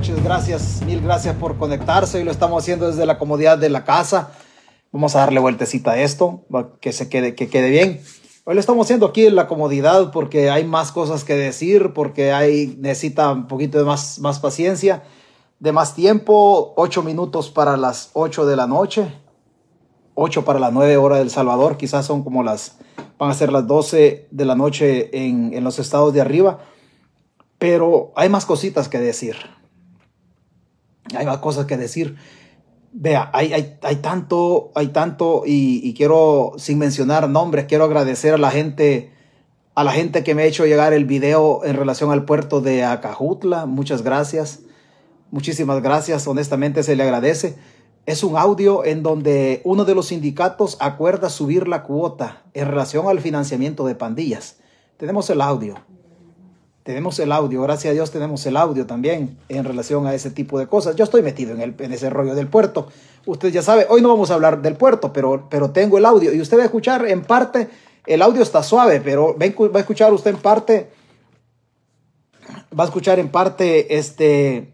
noches. Gracias, mil gracias por conectarse. Hoy lo estamos haciendo desde la comodidad de la casa. Vamos a darle vueltecita a esto, que se quede, que quede bien. Hoy lo estamos haciendo aquí en la comodidad porque hay más cosas que decir, porque hay, necesita un poquito de más, más paciencia, de más tiempo. Ocho minutos para las ocho de la noche, ocho para las nueve horas del Salvador. Quizás son como las, van a ser las doce de la noche en, en los estados de arriba. Pero hay más cositas que decir. Hay más cosas que decir. Vea, hay, hay, hay tanto, hay tanto, y, quiero, sin mencionar nombres, quiero agradecer a la gente, a la gente que me ha hecho llegar el video en relación al puerto de Acajutla. Muchas gracias. Muchísimas gracias. Honestamente se le agradece. Es un audio en donde uno de los sindicatos acuerda subir la cuota en relación al financiamiento de pandillas. Tenemos el audio. Tenemos el audio, gracias a Dios tenemos el audio también en relación a ese tipo de cosas. Yo estoy metido en, el, en ese rollo del puerto. Usted ya sabe, hoy no vamos a hablar del puerto, pero, pero tengo el audio y usted va a escuchar en parte, el audio está suave, pero va a escuchar usted en parte, va a escuchar en parte este,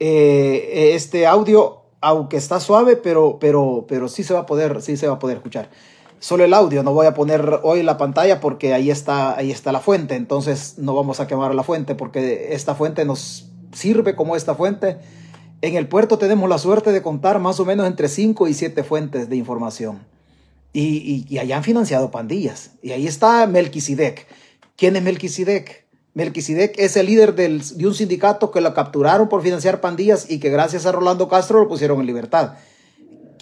eh, este audio, aunque está suave, pero, pero, pero sí se va a poder, sí se va a poder escuchar solo el audio. No voy a poner hoy la pantalla porque ahí está, ahí está la fuente. Entonces no vamos a quemar la fuente porque esta fuente nos sirve como esta fuente. En el puerto tenemos la suerte de contar más o menos entre 5 y 7 fuentes de información. Y, y, allá han financiado pandillas. Y ahí está Melquisedec. ¿Quién es Melquisedec? Melquisedec es el líder de un sindicato que lo capturaron por financiar pandillas y que gracias a Rolando Castro lo pusieron en libertad.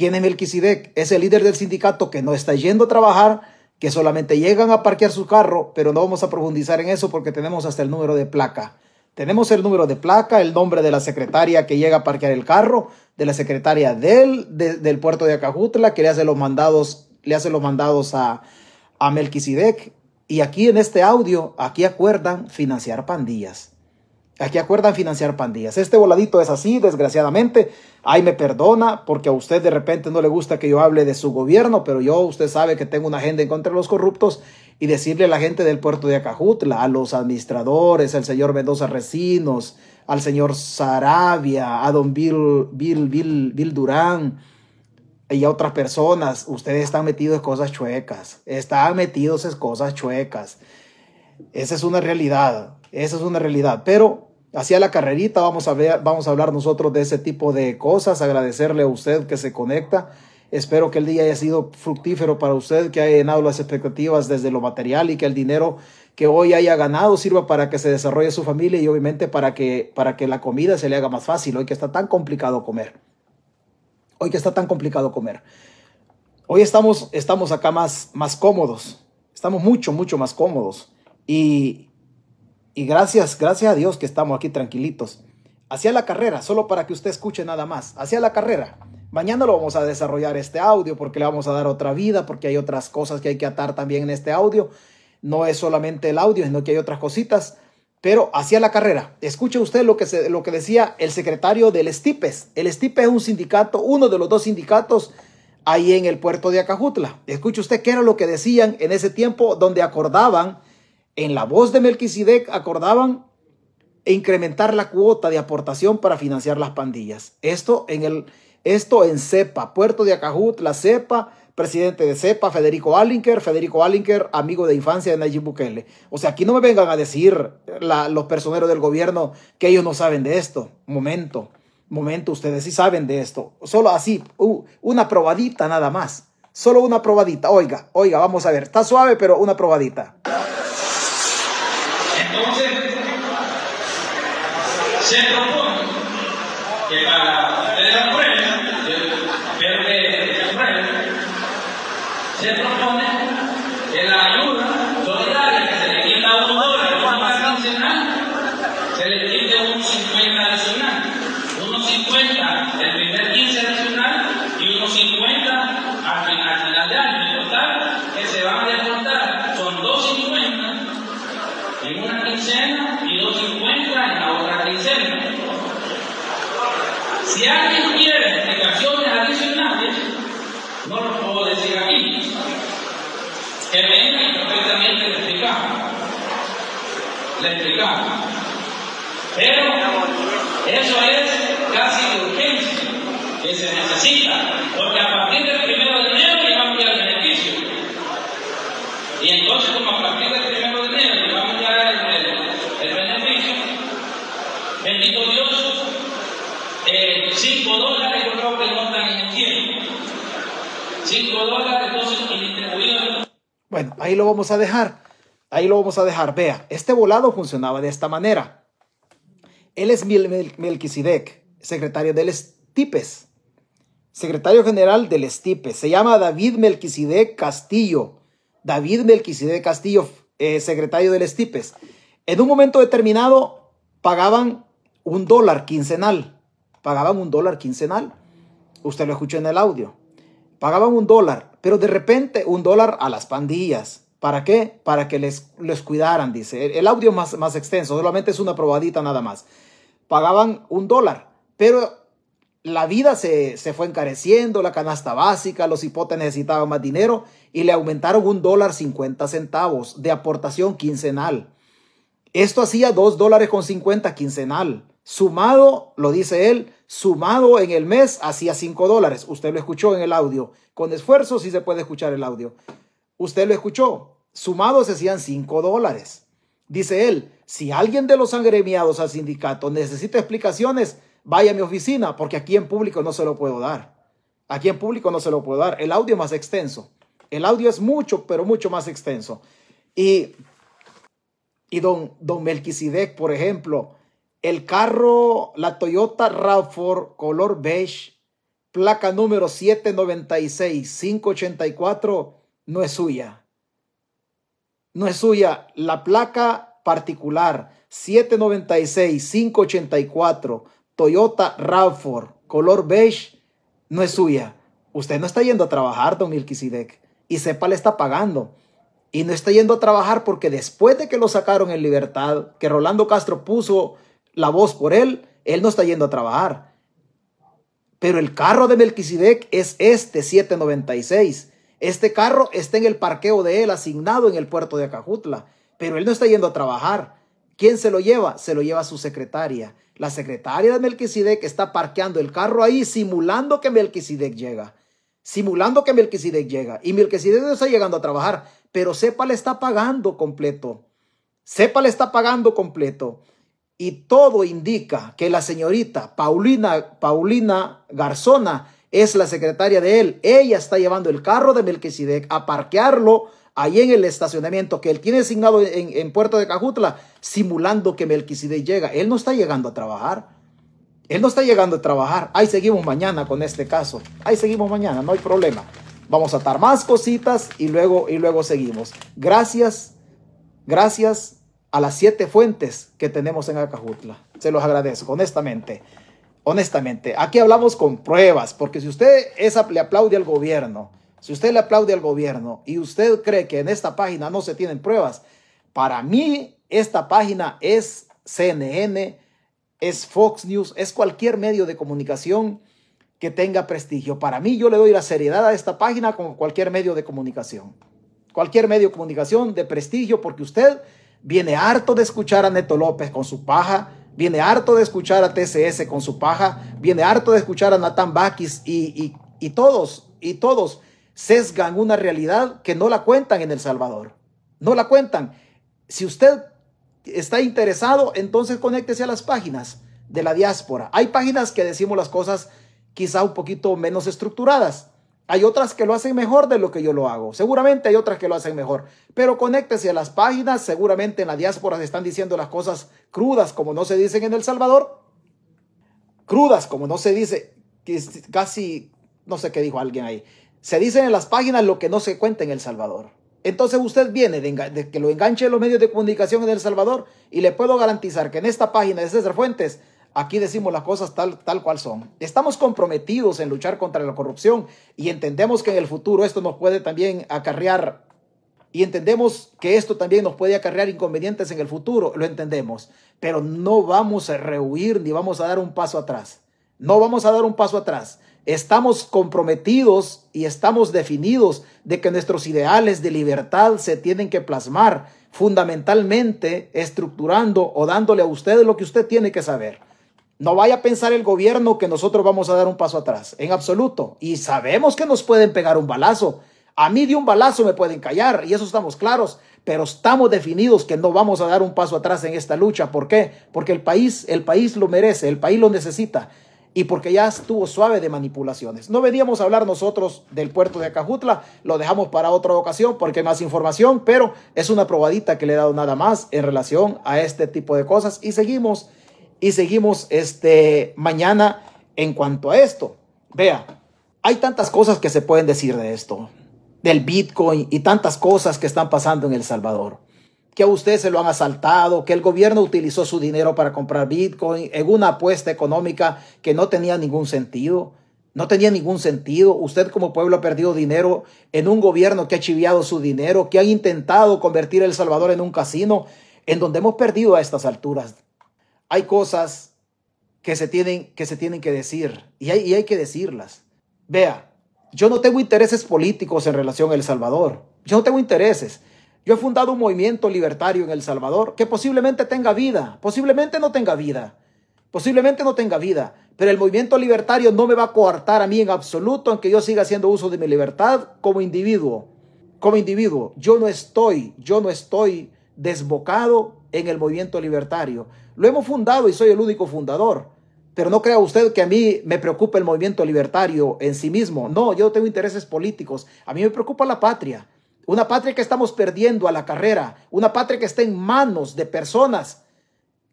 ¿Quién es Melquisedec? Es el líder del sindicato que no está yendo a trabajar, que solamente llegan a parquear su carro, pero no vamos a profundizar en eso porque tenemos hasta el número de placa. Tenemos el número de placa, el nombre de la secretaria que llega a parquear el carro, de la secretaria del, del puerto de Acajutla, que le hace los mandados, le hace los mandados a, a Melquisedec. Y aquí en este audio, aquí acuerdan financiar pandillas. Aquí acuerdan financiar pandillas. Este voladito es así, desgraciadamente. Ahí me perdona porque a usted de repente no le gusta que yo hable de su gobierno, pero yo, usted sabe que tengo una agenda en contra de los corruptos y decirle a la gente del puerto de Acajutla, a los administradores, al señor Mendoza Recinos, al señor Sarabia, a don Bill, Bill, Bill, Bill Durán y a otras personas, ustedes están metidos en cosas chuecas, están metidos en cosas chuecas. Esa es una realidad, esa es una realidad, pero hacia la carrerita vamos a, ver, vamos a hablar nosotros de ese tipo de cosas, agradecerle a usted que se conecta. Espero que el día haya sido fructífero para usted, que haya llenado las expectativas desde lo material y que el dinero que hoy haya ganado sirva para que se desarrolle su familia y obviamente para que, para que la comida se le haga más fácil, hoy que está tan complicado comer. Hoy que está tan complicado comer. Hoy estamos, estamos acá más, más cómodos, estamos mucho, mucho más cómodos. Y, y gracias, gracias a Dios que estamos aquí tranquilitos. Hacia la carrera, solo para que usted escuche nada más. Hacia la carrera. Mañana lo vamos a desarrollar este audio porque le vamos a dar otra vida, porque hay otras cosas que hay que atar también en este audio. No es solamente el audio, sino que hay otras cositas. Pero hacia la carrera, escuche usted lo que, lo que decía el secretario del STIPES. El STIPES es un sindicato, uno de los dos sindicatos ahí en el puerto de Acajutla. Escuche usted qué era lo que decían en ese tiempo donde acordaban en la voz de Melquisedec acordaban incrementar la cuota de aportación para financiar las pandillas. Esto en, el, esto en CEPA, Puerto de Acajut, la CEPA, presidente de CEPA, Federico Allinker, Federico Allinker, amigo de infancia de Nayib Bukele. O sea, aquí no me vengan a decir los personeros del gobierno que ellos no saben de esto. Momento, momento, ustedes sí saben de esto. Solo así, una probadita nada más. Solo una probadita. Oiga, oiga, vamos a ver. Está suave, pero una probadita. Se propone que para ustedes aprueben, espero que aprueben, se propone que la ayuda solidaria que se le quita a un dólar más quincenal, se le quite un 50 adicional, unos 50 el primer 15 adicional y unos 50 al final de año. En total, que se van a deportar son 250 en una quincena y 250 en la otra si alguien quiere explicaciones adicionales, no lo puedo decir aquí. Y perfectamente le explicamos. Le explicamos. Pero Eso es casi de urgencia que se necesita, porque a partir del primero de enero ya va a cambiar el beneficio. Y entonces, como a partir del primero de enero ya va a el, el beneficio, bendito Dios, 5 eh, dólares yo creo que no están en el tiempo. 5 dólares, entonces. Bueno, ahí lo vamos a dejar. Ahí lo vamos a dejar. Vea, este volado funcionaba de esta manera. Él es Melquisedec, secretario del Estipes, secretario general del Estipes. Se llama David Melquisedec Castillo. David Melquisedec Castillo, eh, secretario del Estipes. En un momento determinado pagaban un dólar quincenal. Pagaban un dólar quincenal. Usted lo escuchó en el audio. Pagaban un dólar, pero de repente un dólar a las pandillas. ¿Para qué? Para que les, les cuidaran, dice. El, audio más, más extenso, solamente es una probadita nada más pagaban un dólar, pero la vida se, fue encareciendo, la canasta básica, los hipotes necesitaban más dinero y le aumentaron un dólar cincuenta centavos de aportación quincenal. Esto hacía dos dólares con cincuenta quincenal. Sumado, lo dice él, sumado en el mes hacía cinco dólares. Usted lo escuchó en el audio. Con esfuerzo sí se puede escuchar el audio. Usted lo escuchó. Sumados hacían cinco dólares. Dice él, si alguien de los agremiados al sindicato necesita explicaciones, vaya a mi oficina, porque aquí en público no se lo puedo dar. Aquí en público no se lo puedo dar. El audio es más extenso. El audio es mucho, pero mucho más extenso. Y, y don, don Melquisedec, por ejemplo, el carro, la Toyota RAV4 color beige, placa número 796-584, no es suya no es suya. La placa particular 796-584 Toyota RAV4 color beige no es suya. Usted no está yendo a trabajar, don Milquisidec, y sepa le está pagando. Y no está yendo a trabajar porque después de que lo sacaron en libertad, que Rolando Castro puso la voz por él, él no está yendo a trabajar. Pero el carro de Melquisedec es este 796. Este carro está en el parqueo de él, asignado en el puerto de Acajutla, pero él no está yendo a trabajar. ¿Quién se lo lleva? Se lo lleva su secretaria. La secretaria de Melquisedec está parqueando el carro ahí, simulando que Melquisedec llega. Simulando que Melquisedec llega. Y Melquisedec no está llegando a trabajar, pero sepa le está pagando completo. Sepa le está pagando completo. Y todo indica que la señorita Paulina, Paulina Garzona es la secretaria de él. Ella está llevando el carro de Melquisedec a parquearlo ahí en el estacionamiento que él tiene asignado en, Puerto de Cajutla, simulando que Melquisedec llega. Él no está llegando a trabajar. Él no está llegando a trabajar. Ahí seguimos mañana con este caso. Ahí seguimos mañana, no hay problema. Vamos a atar más cositas y luego, y luego seguimos. Gracias, gracias a las siete fuentes que tenemos en Acajutla. Se los agradezco, honestamente honestamente, aquí hablamos con pruebas, porque si usted le aplaude al gobierno, si usted le aplaude al gobierno y usted cree que en esta página no se tienen pruebas, para mí esta página es CNN, es Fox News, es cualquier medio de comunicación que tenga prestigio. Para mí yo le doy la seriedad a esta página como cualquier medio de comunicación. Cualquier medio de comunicación de prestigio porque usted viene harto de escuchar a Neto López con su paja, viene harto de escuchar a TCS con su paja, viene harto de escuchar a Nathan Bakis y, y, todos, y todos sesgan una realidad que no la cuentan en El Salvador. No la cuentan. Si usted está interesado, entonces conéctese a las páginas de la diáspora. Hay páginas que decimos las cosas quizá un poquito menos estructuradas. Hay otras que lo hacen mejor de lo que yo lo hago. Seguramente hay otras que lo hacen mejor. Pero conéctese a las páginas. Seguramente en la diáspora se están diciendo las cosas crudas como no se dicen en El Salvador. Crudas como no se dice, casi, no sé qué dijo alguien ahí. Se dicen en las páginas lo que no se cuenta en El Salvador. Entonces usted viene de, que lo enganche en los medios de comunicación en El Salvador y le puedo garantizar que en esta página de César Fuentes Aquí decimos las cosas tal, tal cual son. Estamos comprometidos en luchar contra la corrupción y entendemos que en el futuro esto nos puede también acarrear y entendemos que esto también nos puede acarrear inconvenientes en el futuro, lo entendemos, pero no vamos a rehuir ni vamos a dar un paso atrás. No vamos a dar un paso atrás. Estamos comprometidos y estamos definidos de que nuestros ideales de libertad se tienen que plasmar fundamentalmente estructurando o dándole a usted lo que usted tiene que saber No vaya a pensar el gobierno que nosotros vamos a dar un paso atrás, en absoluto. Y sabemos que nos pueden pegar un balazo. A mí de un balazo me pueden callar y eso estamos claros, pero estamos definidos que no vamos a dar un paso atrás en esta lucha. ¿Por qué? Porque el país, el país lo merece, el país lo necesita y porque ya estuvo suave de manipulaciones. No veníamos a hablar nosotros del puerto de Acajutla, lo dejamos para otra ocasión porque hay más información, pero es una probadita que le he dado nada más en relación a este tipo de cosas y seguimos y seguimos este mañana en cuanto a esto. Vea, hay tantas cosas que se pueden decir de esto, del Bitcoin y tantas cosas que están pasando en El Salvador que a usted se lo han asaltado, que el gobierno utilizó su dinero para comprar Bitcoin en una apuesta económica que no tenía ningún sentido. No tenía ningún sentido. Usted como pueblo ha perdido dinero en un gobierno que ha chiviado su dinero, que ha intentado convertir El Salvador en un casino, en donde hemos perdido a estas alturas. Hay cosas que se tienen que, se tienen que decir y hay, que decirlas. Vea, yo no tengo intereses políticos en relación a El Salvador. Yo no tengo intereses. Yo he fundado un movimiento libertario en El Salvador que posiblemente tenga vida, posiblemente no tenga vida, posiblemente no tenga vida, pero el movimiento libertario no me va a coartar a mí en absoluto en que yo siga haciendo uso de mi libertad como individuo. Como individuo, yo no estoy, yo no estoy desbocado en el movimiento libertario. Lo hemos fundado y soy el único fundador. Pero no crea usted que a mí me preocupa el movimiento libertario en sí mismo. No, yo tengo intereses políticos. A mí me preocupa la patria. Una patria que estamos perdiendo a la carrera, una patria que está en manos de personas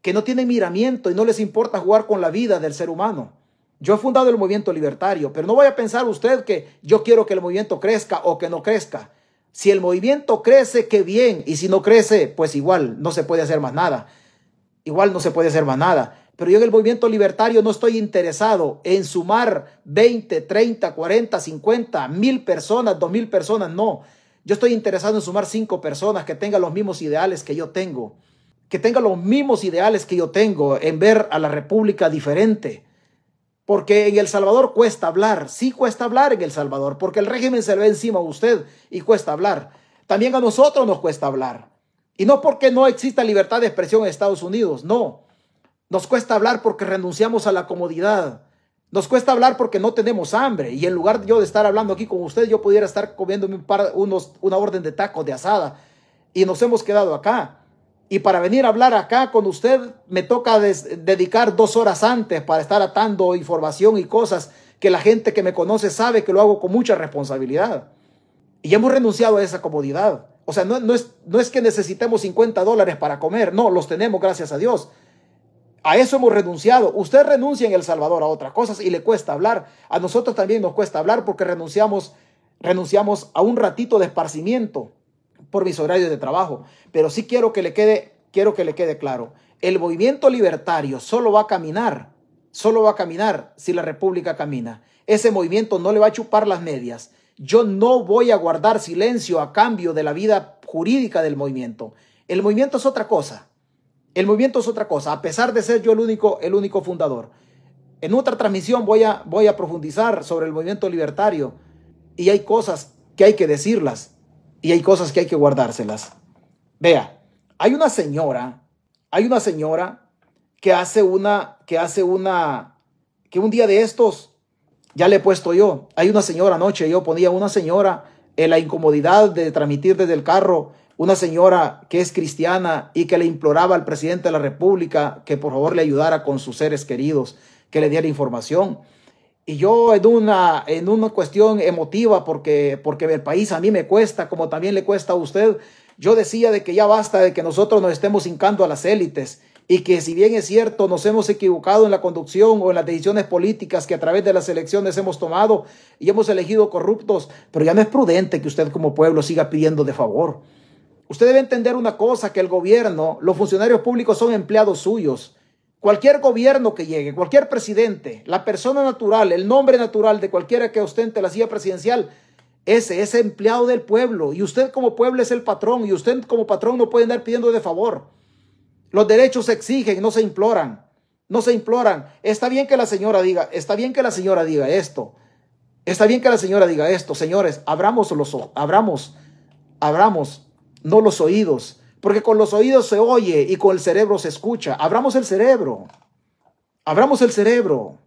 que no tienen miramiento y no les importa jugar con la vida del ser humano. Yo he fundado el movimiento libertario, pero no vaya a pensar usted que yo quiero que el movimiento crezca o que no crezca. Si el movimiento crece, qué bien, y si no crece, pues igual no se puede hacer más nada. Igual no se puede hacer más nada. Pero yo en el movimiento libertario no estoy interesado en sumar 20, 30, 40, 50, mil personas, dos mil personas, no. Yo estoy interesado en sumar cinco personas que tengan los mismos ideales que yo tengo, que tengan los mismos ideales que yo tengo en ver a la República diferente. Porque en El Salvador cuesta hablar, sí cuesta hablar en El Salvador, porque el régimen se le ve encima a usted y cuesta hablar. También a nosotros nos cuesta hablar. Y no porque no exista libertad de expresión en Estados Unidos, no. Nos cuesta hablar porque renunciamos a la comodidad, nos cuesta hablar porque no tenemos hambre y en lugar de yo de estar hablando aquí con usted, yo pudiera estar comiendo un par, unos, una orden de tacos de asada y nos hemos quedado acá. Y para venir a hablar acá con usted me toca dedicar dos horas antes para estar atando información y cosas que la gente que me conoce sabe que lo hago con mucha responsabilidad. Y hemos renunciado a esa comodidad. O sea, no, es, no es que necesitemos 50 dólares para comer, no, los tenemos gracias a Dios. A eso hemos renunciado. Usted renuncia en El Salvador a otras cosas y le cuesta hablar. A nosotros también nos cuesta hablar porque renunciamos, renunciamos a un ratito de esparcimiento por mis horarios de trabajo. Pero sí quiero que le quede, quiero que le quede claro. El movimiento libertario solo va a caminar, solo va a caminar si la República camina. Ese movimiento no le va a chupar las medias. Yo no voy a guardar silencio a cambio de la vida jurídica del movimiento. El movimiento es otra cosa. El movimiento es otra cosa, a pesar de ser yo el único, el único fundador. En otra transmisión voy a, voy a profundizar sobre el movimiento libertario y hay cosas que hay que decirlas y hay cosas que hay que guardárselas. Vea, hay una señora, hay una señora que hace una, que hace una, que un día de estos, ya le he puesto yo, hay una señora anoche, yo ponía una señora en la incomodidad de transmitir desde el carro una señora que es cristiana y que le imploraba al presidente de la República que por favor le ayudara con sus seres queridos, que le diera información. Y yo en una, en una cuestión emotiva, porque, porque el país a mí me cuesta, como también le cuesta a usted, yo decía de que ya basta de que nosotros nos estemos hincando a las élites y que si bien es cierto nos hemos equivocado en la conducción o en las decisiones políticas que a través de las elecciones hemos tomado y hemos elegido corruptos, pero ya no es prudente que usted como pueblo siga pidiendo de favor. Usted debe entender una cosa, que el gobierno, los funcionarios públicos son empleados suyos. Cualquier gobierno que llegue, cualquier presidente, la persona natural, el nombre natural de cualquiera que ostente la silla presidencial, ese es empleado del pueblo. Y usted como pueblo es el patrón. Y usted como patrón no puede andar pidiendo de favor. Los derechos se exigen, no se imploran. No se imploran. Está bien que la señora diga, está bien que la señora diga esto. Está bien que la señora diga esto. Señores, abramos los abramos, abramos no los oídos, porque con los oídos se oye y con el cerebro se escucha. Abramos el cerebro. Abramos el cerebro.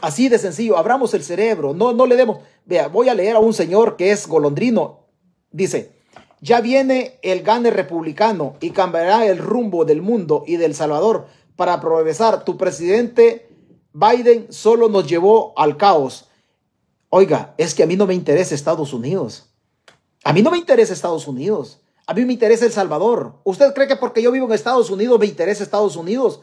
Así de sencillo, abramos el cerebro. No, no le demos. Vea, voy a leer a un señor que es golondrino. Dice, ya viene el gane republicano y cambiará el rumbo del mundo y del Salvador para progresar. Tu presidente Biden solo nos llevó al caos. Oiga, es que a mí no me interesa Estados Unidos. A mí no me interesa Estados Unidos. A mí me interesa El Salvador. ¿Usted cree que porque yo vivo en Estados Unidos me interesa Estados Unidos?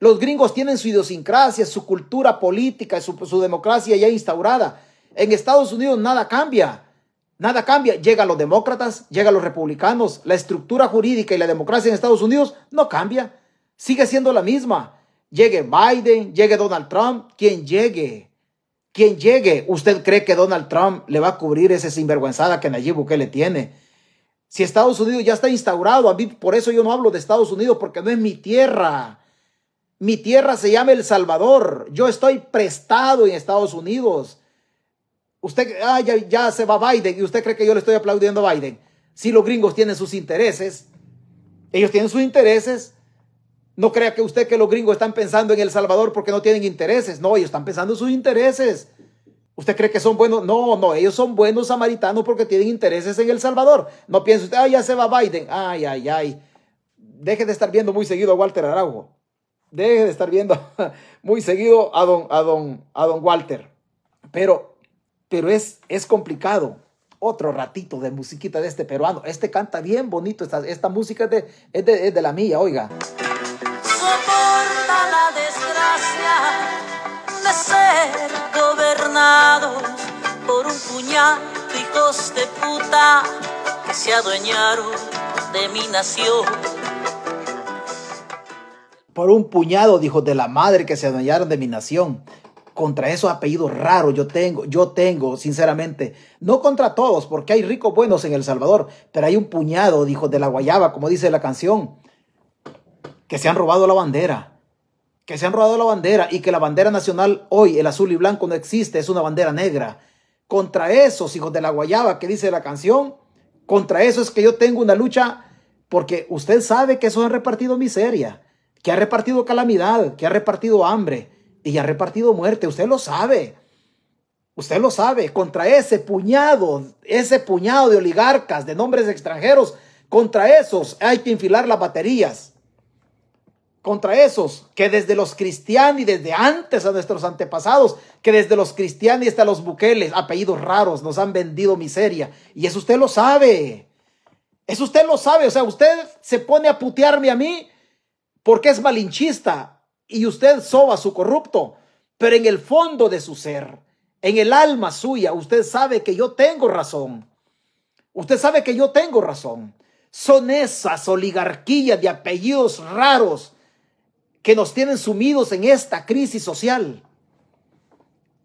Los gringos tienen su idiosincrasia, su cultura política, su, democracia ya instaurada. En Estados Unidos nada cambia. Nada cambia. Llegan los demócratas, llegan los republicanos. La estructura jurídica y la democracia en Estados Unidos no cambia. Sigue siendo la misma. Llegue Biden, llegue Donald Trump, quien llegue. Quien llegue, ¿usted cree que Donald Trump le va a cubrir esa sinvergüenzada que Nayib Bukele tiene? Si Estados Unidos ya está instaurado, a mí por eso yo no hablo de Estados Unidos, porque no es mi tierra. Mi tierra se llama El Salvador. Yo estoy prestado en Estados Unidos. Usted, ah, ya, se va Biden y usted cree que yo le estoy aplaudiendo a Biden. Si los gringos tienen sus intereses, ellos tienen sus intereses. No crea que usted que los gringos están pensando en El Salvador porque no tienen intereses. No, ellos están pensando en sus intereses. ¿Usted cree que son buenos? No, no, ellos son buenos samaritanos porque tienen intereses en El Salvador. No piense usted, ah, ya se va Biden. Ay, ay, ay. Deje de estar viendo muy seguido a Walter Araujo. Deje de estar viendo muy seguido a don, a don, a don Walter. Pero pero es, es complicado. Otro ratito de musiquita de este peruano. Este canta bien bonito. Esta, esta música es de, es, de, la mía, oiga. Soporta la desgracia de por un puñado hijos de puta que se adueñaron de mi nación. Por un puñado, dijo, de la madre que se adueñaron de mi nación contra esos apellidos raros yo tengo, yo tengo, sinceramente, no contra todos, porque hay ricos buenos en El Salvador, pero hay un puñado, dijo, de la guayaba, como dice la canción, que se han robado la bandera, que se han robado la bandera y que la bandera nacional hoy, el azul y blanco, no existe, es una bandera negra. Contra esos hijos de la guayaba que dice la canción, contra eso es que yo tengo una lucha, porque usted sabe que eso han repartido miseria, que ha repartido calamidad, que ha repartido hambre y ha repartido muerte. Usted lo sabe. Usted lo sabe. Contra ese puñado, ese puñado de oligarcas, de nombres extranjeros, contra esos hay que infilar las baterías. Contra esos que desde los cristianos y desde antes a nuestros antepasados, que desde los cristianos hasta los buqueles, apellidos raros, nos han vendido miseria. Y eso usted lo sabe. Eso usted lo sabe. O sea, usted se pone a putearme a mí porque es malinchista y usted soba su corrupto, pero en el fondo de su ser, en el alma suya, usted sabe que yo tengo razón. Usted sabe que yo tengo razón. Son esas oligarquías de apellidos raros que nos tienen sumidos en esta crisis social.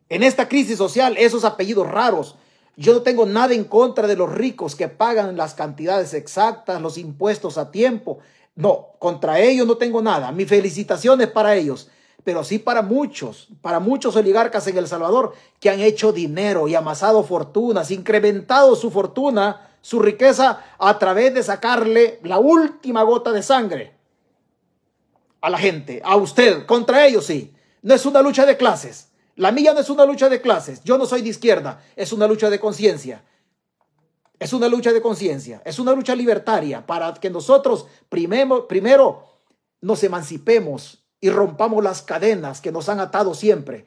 En esta crisis social, esos apellidos raros. Yo no tengo nada en contra de los ricos que pagan las cantidades exactas, los impuestos a tiempo. No, contra ellos no tengo nada. Mi felicitaciones para ellos, pero sí para muchos, para muchos oligarcas en El Salvador que han hecho dinero y amasado fortunas, incrementado su fortuna, su riqueza a través de sacarle la última gota de sangre a la gente, a usted, contra ellos sí. No es una lucha de clases. La mía no es una lucha de clases. Yo no soy de izquierda, es una lucha de conciencia. Es una lucha de conciencia, es una lucha libertaria para que nosotros primero, primero nos emancipemos y rompamos las cadenas que nos han atado siempre.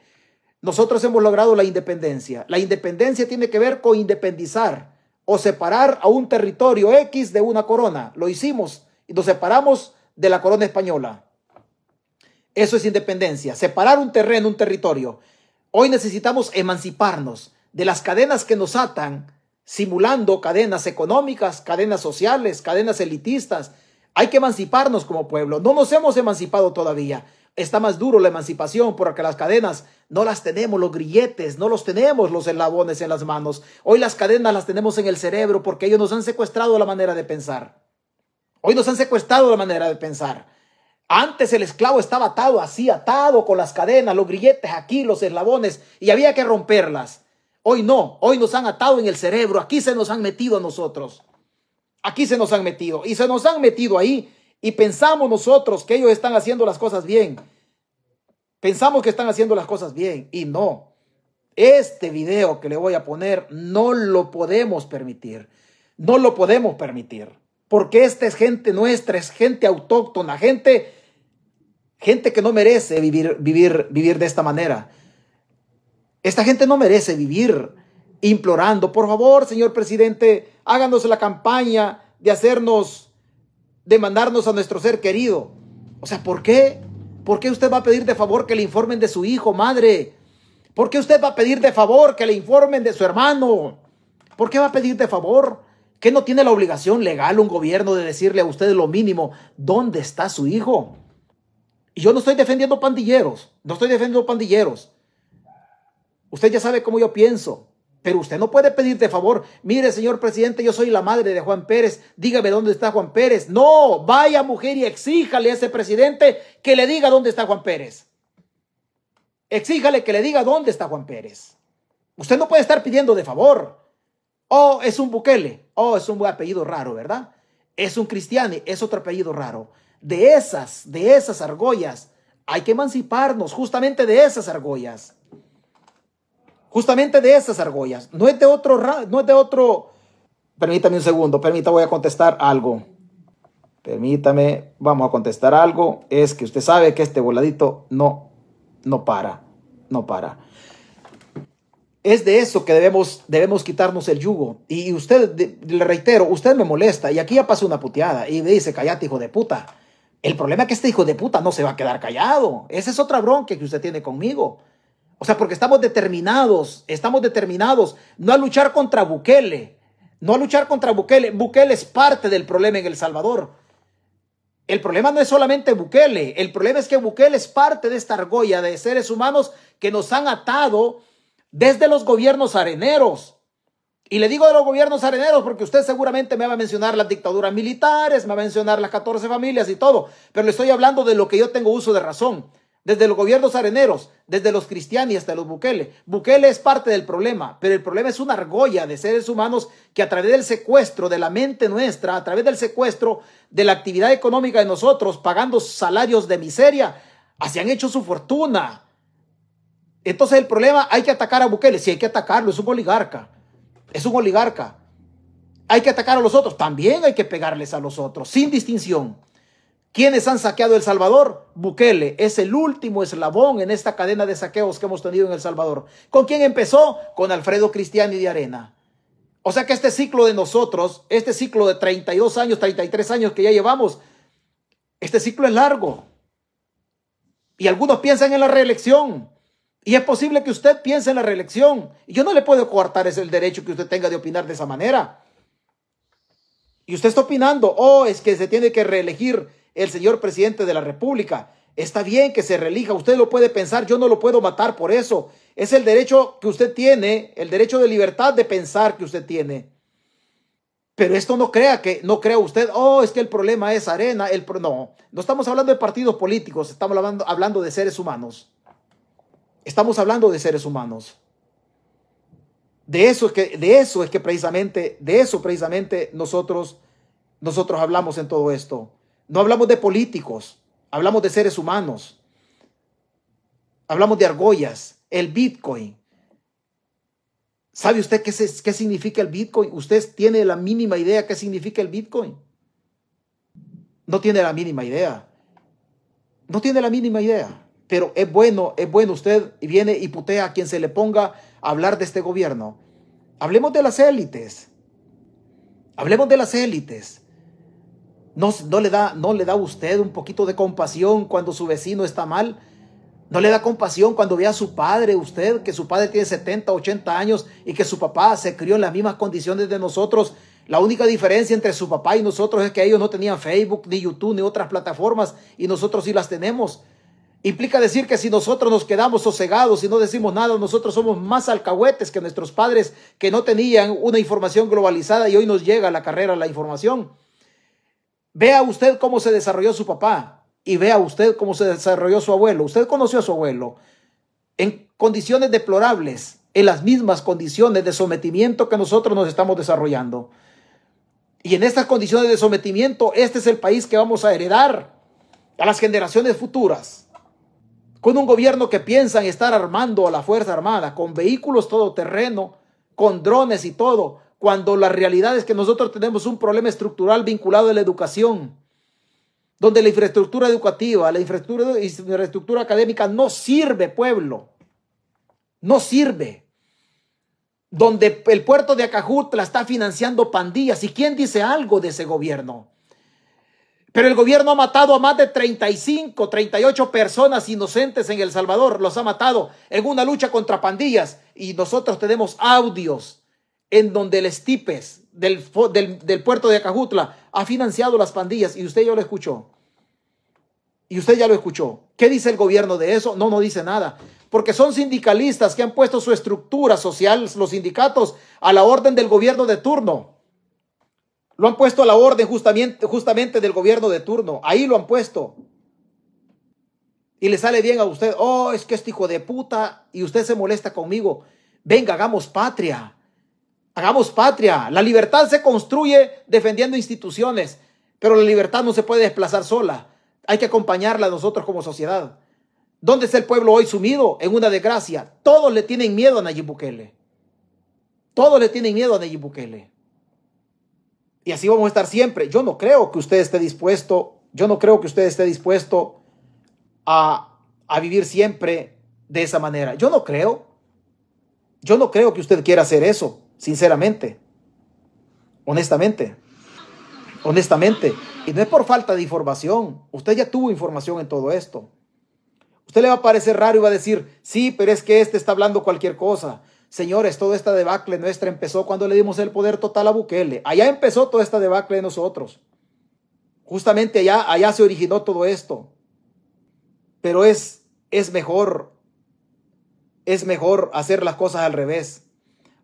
Nosotros hemos logrado la independencia. La independencia tiene que ver con independizar o separar a un territorio X de una corona. Lo hicimos y nos separamos de la corona española. Eso es independencia, separar un terreno, un territorio. Hoy necesitamos emanciparnos de las cadenas que nos atan simulando cadenas económicas, cadenas sociales, cadenas elitistas. Hay que emanciparnos como pueblo. No nos hemos emancipado todavía. Está más duro la emancipación porque las cadenas no las tenemos, los grilletes, no los tenemos los eslabones en las manos. Hoy las cadenas las tenemos en el cerebro porque ellos nos han secuestrado la manera de pensar. Hoy nos han secuestrado la manera de pensar. Antes el esclavo estaba atado así, atado con las cadenas, los grilletes aquí, los eslabones, y había que romperlas. Hoy no, hoy nos han atado en el cerebro, aquí se nos han metido a nosotros. Aquí se nos han metido y se nos han metido ahí y pensamos nosotros que ellos están haciendo las cosas bien. Pensamos que están haciendo las cosas bien y no. Este video que le voy a poner no lo podemos permitir. No lo podemos permitir. Porque esta es gente nuestra, es gente autóctona, gente, gente que no merece vivir, vivir, vivir de esta manera. Esta gente no merece vivir implorando, por favor, señor presidente, háganos la campaña de hacernos, de mandarnos a nuestro ser querido. O sea, ¿por qué? ¿Por qué usted va a pedir de favor que le informen de su hijo, madre? ¿Por qué usted va a pedir de favor que le informen de su hermano? ¿Por qué va a pedir de favor? ¿Que no tiene la obligación legal un gobierno de decirle a usted lo mínimo dónde está su hijo? Y yo no estoy defendiendo pandilleros, no estoy defendiendo pandilleros. Usted ya sabe cómo yo pienso. Pero usted no puede pedir de favor, mire señor presidente, yo soy la madre de Juan Pérez, dígame dónde está Juan Pérez. No, vaya mujer y exíjale a ese presidente que le diga dónde está Juan Pérez. Exíjale que le diga dónde está Juan Pérez. Usted no puede estar pidiendo de favor. Oh, es un Bukele. Oh, es un apellido raro, ¿verdad? Es un Cristiani, es otro apellido raro. De esas, de esas argollas, hay que emanciparnos justamente de esas argollas justamente de esas argollas. No es de otro, no es de otro. Permítame un segundo, permítame, voy a contestar algo. Permítame, vamos a contestar algo. Es que usted sabe que este voladito no, no para, no para. Es de eso que debemos, debemos quitarnos el yugo. Y usted, le reitero, usted me molesta. Y aquí ya pasó una puteada. Y me dice, callate, hijo de puta. El problema es que este hijo de puta no se va a quedar callado. Esa es otra bronca que usted tiene conmigo. O sea, porque estamos determinados, estamos determinados no a luchar contra Bukele, no a luchar contra Bukele. Bukele es parte del problema en El Salvador. El problema no es solamente Bukele, el problema es que Bukele es parte de esta argolla de seres humanos que nos han atado desde los gobiernos areneros. Y le digo de los gobiernos areneros porque usted seguramente me va a mencionar las dictaduras militares, me va a mencionar las 14 familias y todo, pero le estoy hablando de lo que yo tengo uso de razón desde los gobiernos areneros, desde los cristianos hasta los Bukele. Bukele es parte del problema, pero el problema es una argolla de seres humanos que a través del secuestro de la mente nuestra, a través del secuestro de la actividad económica de nosotros, pagando salarios de miseria, así han hecho su fortuna. Entonces el problema, hay que atacar a Bukele, sí hay que atacarlo, es un oligarca, es un oligarca. Hay que atacar a los otros, también hay que pegarles a los otros, sin distinción. ¿Quiénes han saqueado El Salvador? Bukele es el último eslabón en esta cadena de saqueos que hemos tenido en El Salvador. ¿Con quién empezó? Con Alfredo Cristiani de Arena. O sea que este ciclo de nosotros, este ciclo de 32 años, 33 años que ya llevamos, este ciclo es largo. Y algunos piensan en la reelección. Y es posible que usted piense en la reelección. Y yo no le puedo coartar ese el derecho que usted tenga de opinar de esa manera. Y usted está opinando, oh, es que se tiene que reelegir el señor presidente de la República. Está bien que se relija, usted lo puede pensar, yo no lo puedo matar por eso. Es el derecho que usted tiene, el derecho de libertad de pensar que usted tiene. Pero esto no crea que, no crea usted, oh, es que el problema es arena. El, no, no estamos hablando de partidos políticos, estamos hablando, hablando de seres humanos. Estamos hablando de seres humanos. De eso es que, de eso es que precisamente, de eso precisamente nosotros, nosotros hablamos en todo esto. No hablamos de políticos, hablamos de seres humanos. Hablamos de argollas, el Bitcoin. ¿Sabe usted qué, qué significa el Bitcoin? ¿Usted tiene la mínima idea qué significa el Bitcoin? No tiene la mínima idea. No tiene la mínima idea. Pero es bueno, es bueno usted viene y putea a quien se le ponga a hablar de este gobierno. Hablemos de las élites. Hablemos de las élites. ¿No, le da, ¿No le da usted un poquito de compasión cuando su vecino está mal? ¿No le da compasión cuando ve a su padre, usted, que su padre tiene 70, 80 años y que su papá se crió en las mismas condiciones de nosotros? La única diferencia entre su papá y nosotros es que ellos no tenían Facebook, ni YouTube, ni otras plataformas y nosotros sí las tenemos. Implica decir que si nosotros nos quedamos sosegados y no decimos nada, nosotros somos más alcahuetes que nuestros padres que no tenían una información globalizada y hoy nos llega a la carrera la información. Vea usted cómo se desarrolló su papá y vea usted cómo se desarrolló su abuelo. Usted conoció a su abuelo en condiciones deplorables, en las mismas condiciones de sometimiento que nosotros nos estamos desarrollando. Y en estas condiciones de sometimiento, este es el país que vamos a heredar a las generaciones futuras. Con un gobierno que piensa en estar armando a la Fuerza Armada, con vehículos todoterreno, con drones y todo, cuando la realidad es que nosotros tenemos un problema estructural vinculado a la educación, donde la infraestructura educativa, la infraestructura, infraestructura académica no sirve, pueblo, no sirve. Donde el puerto de Acajutla está financiando pandillas. ¿Y quién dice algo de ese gobierno? Pero el gobierno ha matado a más de 35, 38 personas inocentes en El Salvador. Los ha matado en una lucha contra pandillas. Y nosotros tenemos audios en donde el Estipes del, del, puerto de Acajutla ha financiado las pandillas. Y usted ya lo escuchó. Y usted ya lo escuchó. ¿Qué dice el gobierno de eso? No, no dice nada. Porque son sindicalistas que han puesto su estructura social, los sindicatos, a la orden del gobierno de turno. Lo han puesto a la orden justamente, del gobierno de turno. Ahí lo han puesto. Y le sale bien a usted. Oh, es que este hijo de puta. Y usted se molesta conmigo. Venga, hagamos patria. Hagamos patria. La libertad se construye defendiendo instituciones. Pero la libertad no se puede desplazar sola. Hay que acompañarla nosotros como sociedad. ¿Dónde está el pueblo hoy sumido? En una desgracia. Todos le tienen miedo a Nayib Bukele. Todos le tienen miedo a Nayib Bukele. Y así vamos a estar siempre. Yo no creo que usted esté dispuesto, yo no creo que usted esté dispuesto a, a vivir siempre de esa manera. Yo no creo. Yo no creo que usted quiera hacer eso, sinceramente. Honestamente. Honestamente. Y no es por falta de información. Usted ya tuvo información en todo esto. Usted le va a parecer raro y va a decir, sí, pero es que este está hablando cualquier cosa. Señores, toda esta debacle nuestra empezó cuando le dimos el poder total a Bukele. Allá empezó toda esta debacle de nosotros. Justamente allá, allá se originó todo esto. Pero es, es mejor, es mejor hacer las cosas al revés.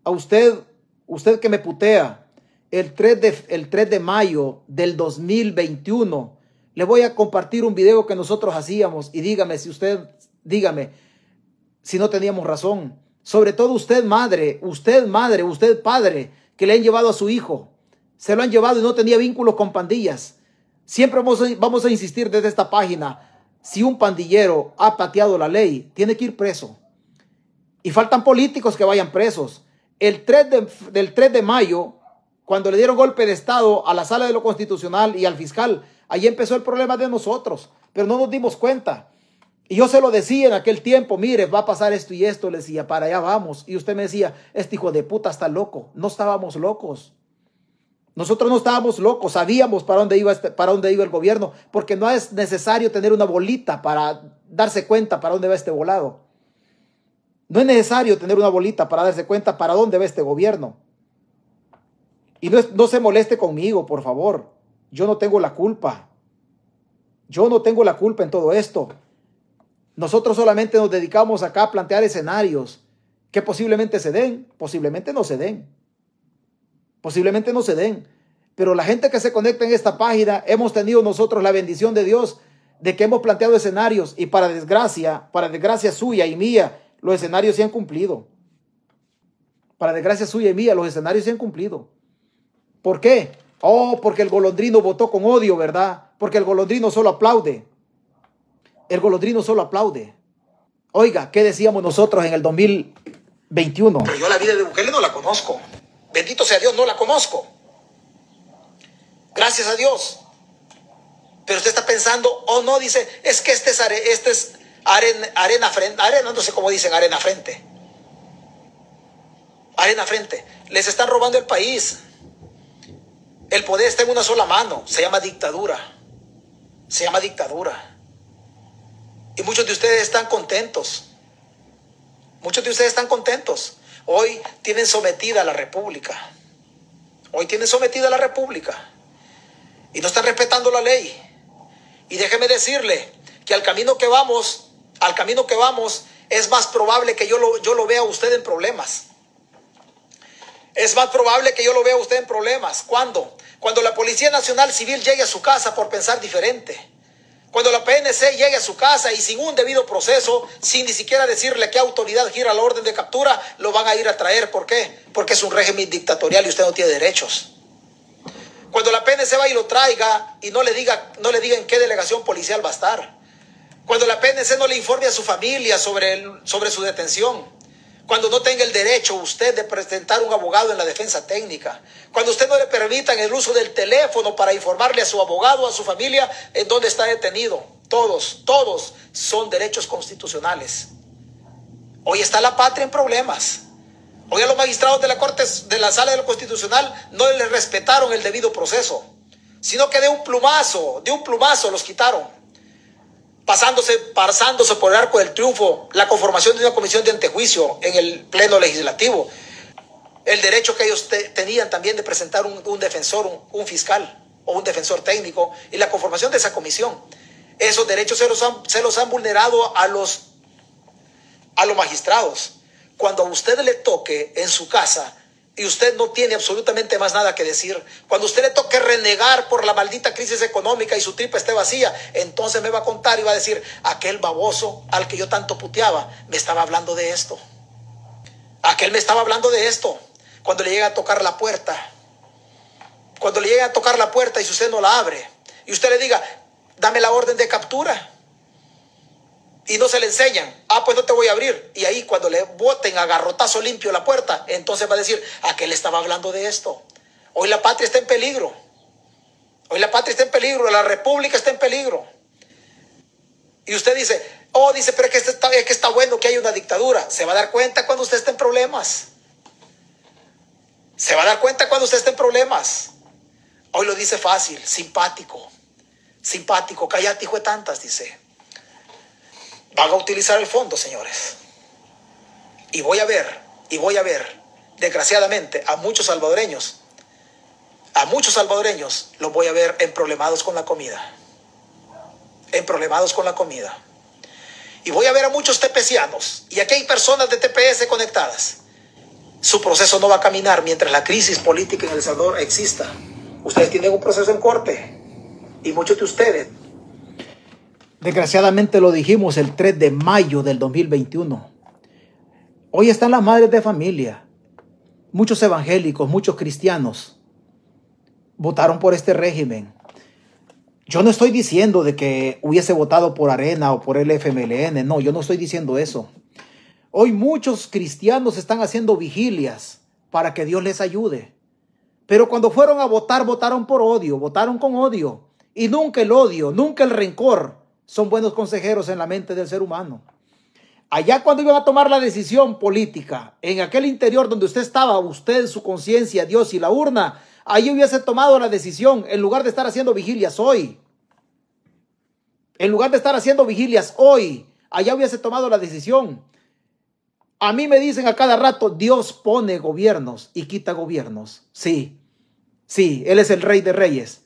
A usted, usted que me putea, el 3 de, el 3 de mayo del 2021, le voy a compartir un video que nosotros hacíamos y dígame si usted, dígame si no teníamos razón. Sobre todo usted madre, usted madre, usted padre, que le han llevado a su hijo. Se lo han llevado y no tenía vínculos con pandillas. Siempre vamos a, insistir desde esta página. Si un pandillero ha pateado la ley, tiene que ir preso. Y faltan políticos que vayan presos. El 3 de, del 3 de mayo, cuando le dieron golpe de Estado a la sala de lo constitucional y al fiscal, ahí empezó el problema de nosotros. Pero no nos dimos cuenta. Y yo se lo decía en aquel tiempo, mire, va a pasar esto y esto, le decía, para allá vamos. Y usted me decía, este hijo de puta está loco. No estábamos locos. Nosotros no estábamos locos, sabíamos para dónde iba este, para dónde iba el gobierno, porque no es necesario tener una bolita para darse cuenta para dónde va este volado. No es necesario tener una bolita para darse cuenta para dónde va este gobierno. Y no, no se moleste conmigo, por favor. Yo no tengo la culpa. Yo no tengo la culpa en todo esto. Nosotros solamente nos dedicamos acá a plantear escenarios que posiblemente se den, posiblemente no se den. Posiblemente no se den. Pero la gente que se conecta en esta página, hemos tenido nosotros la bendición de Dios de que hemos planteado escenarios y para desgracia, para desgracia suya y mía, los escenarios se han cumplido. Para desgracia suya y mía, los escenarios se han cumplido. ¿Por qué? Oh, porque el golondrino votó con odio, ¿verdad? Porque el golondrino solo aplaude el golondrino solo aplaude. Oiga, ¿qué decíamos nosotros en el 2021? Pero yo la vida de Bukele no la conozco. Bendito sea Dios, no la conozco. Gracias a Dios. Pero usted está pensando, o oh, no, dice, es que este es, este es arena, arena frente, arena, no sé cómo dicen, arena frente. Arena frente. Les están robando el país. El poder está en una sola mano. Se llama dictadura. Se llama dictadura. Y muchos de ustedes están contentos. Muchos de ustedes están contentos. Hoy tienen sometida a la República. Hoy tienen sometida a la República. Y no están respetando la ley. Y déjeme decirle que al camino que vamos, al camino que vamos, es más probable que yo lo, yo lo vea a usted en problemas. Es más probable que yo lo vea a usted en problemas. ¿Cuándo? Cuando la Policía Nacional Civil llegue a su casa por pensar diferente. Cuando la PNC llegue a su casa y sin un debido proceso, sin ni siquiera decirle qué autoridad gira la orden de captura, lo van a ir a traer. ¿Por qué? Porque es un régimen dictatorial y usted no tiene derechos. Cuando la PNC va y lo traiga y no le diga, no le diga en qué delegación policial va a estar. Cuando la PNC no le informe a su familia sobre, sobre su detención. Cuando no tenga el derecho usted de presentar un abogado en la defensa técnica. Cuando usted no le permitan el uso del teléfono para informarle a su abogado, a su familia, en dónde está detenido. Todos, todos son derechos constitucionales. Hoy está la patria en problemas. Hoy a los magistrados de la Corte de la Sala del Constitucional no les respetaron el debido proceso, sino que de un plumazo, de un plumazo los quitaron, pasándose, pasándose por el arco del triunfo la conformación de una comisión de antejuicio en el Pleno Legislativo, el derecho que ellos te- tenían también de presentar un, defensor, un, un fiscal o un defensor técnico y la conformación de esa comisión. Esos derechos se los han, se los han vulnerado a los a los magistrados. Cuando a usted le toque en su casa y usted no tiene absolutamente más nada que decir, cuando usted le toque renegar por la maldita crisis económica y su tripa esté vacía, entonces me va a contar y va a decir, aquel baboso al que yo tanto puteaba, me estaba hablando de esto. Aquel me estaba hablando de esto. Cuando le llega a tocar la puerta, cuando le llega a tocar la puerta y usted no la abre, y usted le diga, dame la orden de captura y no se le enseñan, ah, pues no te voy a abrir. Y ahí cuando le boten a garrotazo limpio la puerta, entonces va a decir, ¿a qué le estaba hablando de esto? Hoy la patria está en peligro. Hoy la patria está en peligro, la república está en peligro. Y usted dice, oh, dice, pero es que, este está, es que está bueno que haya una dictadura. Se va a dar cuenta cuando usted esté en problemas. Se va a dar cuenta cuando usted esté en problemas. Hoy lo dice fácil, simpático. Simpático, cállate, hijo de tantas, dice. Van a utilizar el fondo, señores. Y voy a ver, y voy a ver, desgraciadamente, a muchos salvadoreños, a muchos salvadoreños los voy a ver en problemados con la comida. En problemados con la comida. Y voy a ver a muchos tepecianos. Y aquí hay personas de TPS conectadas. Su proceso no va a caminar mientras la crisis política en El Salvador exista. Ustedes tienen un proceso en corte. Y muchos de ustedes Desgraciadamente lo dijimos el 3 de mayo del 2021. Hoy están las madres de familia. Muchos evangélicos, muchos cristianos votaron por este régimen. Yo no estoy diciendo de que hubiese votado por Arena o por el FMLN. No, yo no estoy diciendo eso. Hoy muchos cristianos están haciendo vigilias para que Dios les ayude. Pero cuando fueron a votar, votaron por odio, votaron con odio. Y nunca el odio, nunca el rencor son buenos consejeros en la mente del ser humano. Allá cuando iban a tomar la decisión política, en aquel interior donde usted estaba, usted, su conciencia, Dios y la urna, ahí hubiese tomado la decisión en lugar de estar haciendo vigilias hoy. En lugar de estar haciendo vigilias hoy, allá hubiese tomado la decisión. A mí me dicen a cada rato, Dios pone gobiernos y quita gobiernos. Sí, sí, Él es el rey de reyes.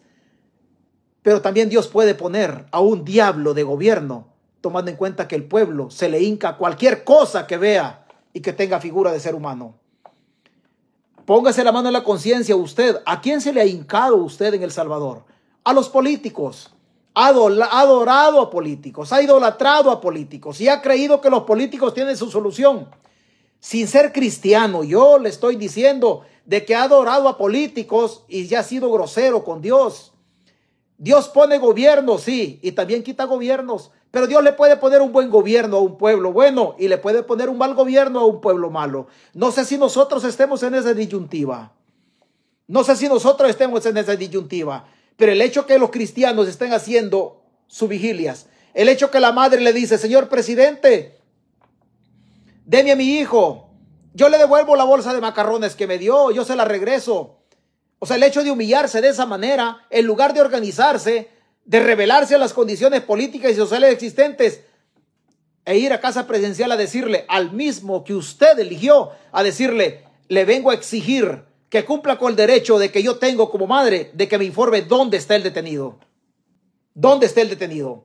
Pero también Dios puede poner a un diablo de gobierno, tomando en cuenta que el pueblo se le hinca cualquier cosa que vea y que tenga figura de ser humano. Póngase la mano en la conciencia usted. ¿A quién se le ha hincado usted en El Salvador? A los políticos. Ha adorado a políticos, ha idolatrado a políticos y ha creído que los políticos tienen su solución. Sin ser cristiano, yo le estoy diciendo de que ha adorado a políticos y ya ha sido grosero con Dios. Dios pone gobiernos, sí, y también quita gobiernos, pero Dios le puede poner un buen gobierno a un pueblo bueno y le puede poner un mal gobierno a un pueblo malo. No sé si nosotros estemos en esa disyuntiva. No sé si nosotros estemos en esa disyuntiva, pero el hecho que los cristianos estén haciendo sus vigilias, el hecho que la madre le dice, señor presidente, deme a mi hijo, yo le devuelvo la bolsa de macarrones que me dio, yo se la regreso. O sea, el hecho de humillarse de esa manera, en lugar de organizarse, de rebelarse a las condiciones políticas y sociales existentes, e ir a casa presidencial a decirle al mismo que usted eligió, a decirle, le vengo a exigir que cumpla con el derecho de que yo tengo como madre de que me informe dónde está el detenido. ¿Dónde está el detenido?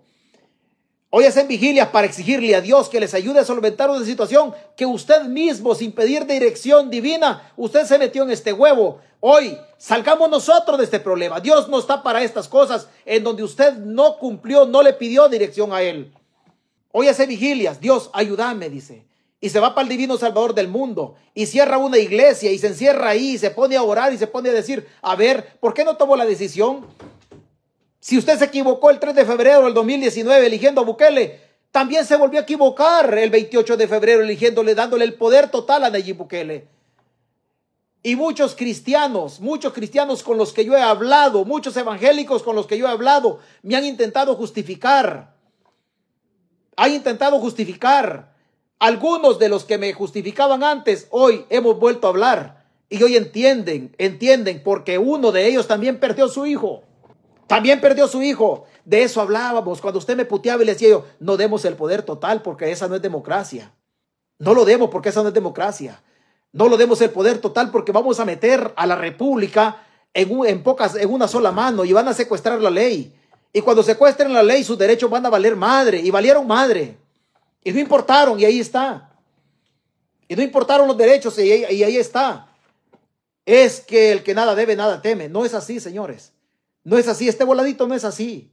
Hoy hacen vigilias para exigirle a Dios que les ayude a solventar una situación que usted mismo, sin pedir dirección divina, usted se metió en este huevo. Hoy salgamos nosotros de este problema. Dios no está para estas cosas en donde usted no cumplió, no le pidió dirección a Él. Hoy hace vigilias. Dios, ayúdame, dice. Y se va para el divino Salvador del mundo. Y cierra una iglesia y se encierra ahí y se pone a orar y se pone a decir, a ver, ¿por qué no tomó la decisión? Si usted se equivocó el 3 de febrero del 2019 eligiendo a Bukele, También se volvió a equivocar el 28 de febrero eligiéndole, dándole el poder total a Nayib Bukele. Y muchos cristianos, muchos cristianos con los que yo he hablado, muchos evangélicos con los que yo he hablado, me han intentado justificar. Han intentado justificar. Algunos de los que me justificaban antes, hoy hemos vuelto a hablar. Y hoy entienden, entienden, porque uno de ellos también perdió su hijo. También perdió su hijo. De eso hablábamos. Cuando usted me puteaba y le decía yo, no demos el poder total porque esa no es democracia. No lo demos porque esa no es democracia. No lo demos el poder total porque vamos a meter a la república en, en, pocas, en una sola mano y van a secuestrar la ley. Y cuando secuestren la ley, sus derechos van a valer madre. Y valieron madre. Y no importaron, y ahí está. Y no importaron los derechos, y ahí, y ahí está. Es que el que nada debe, nada teme. No es así, señores. No es así. Este voladito no es así.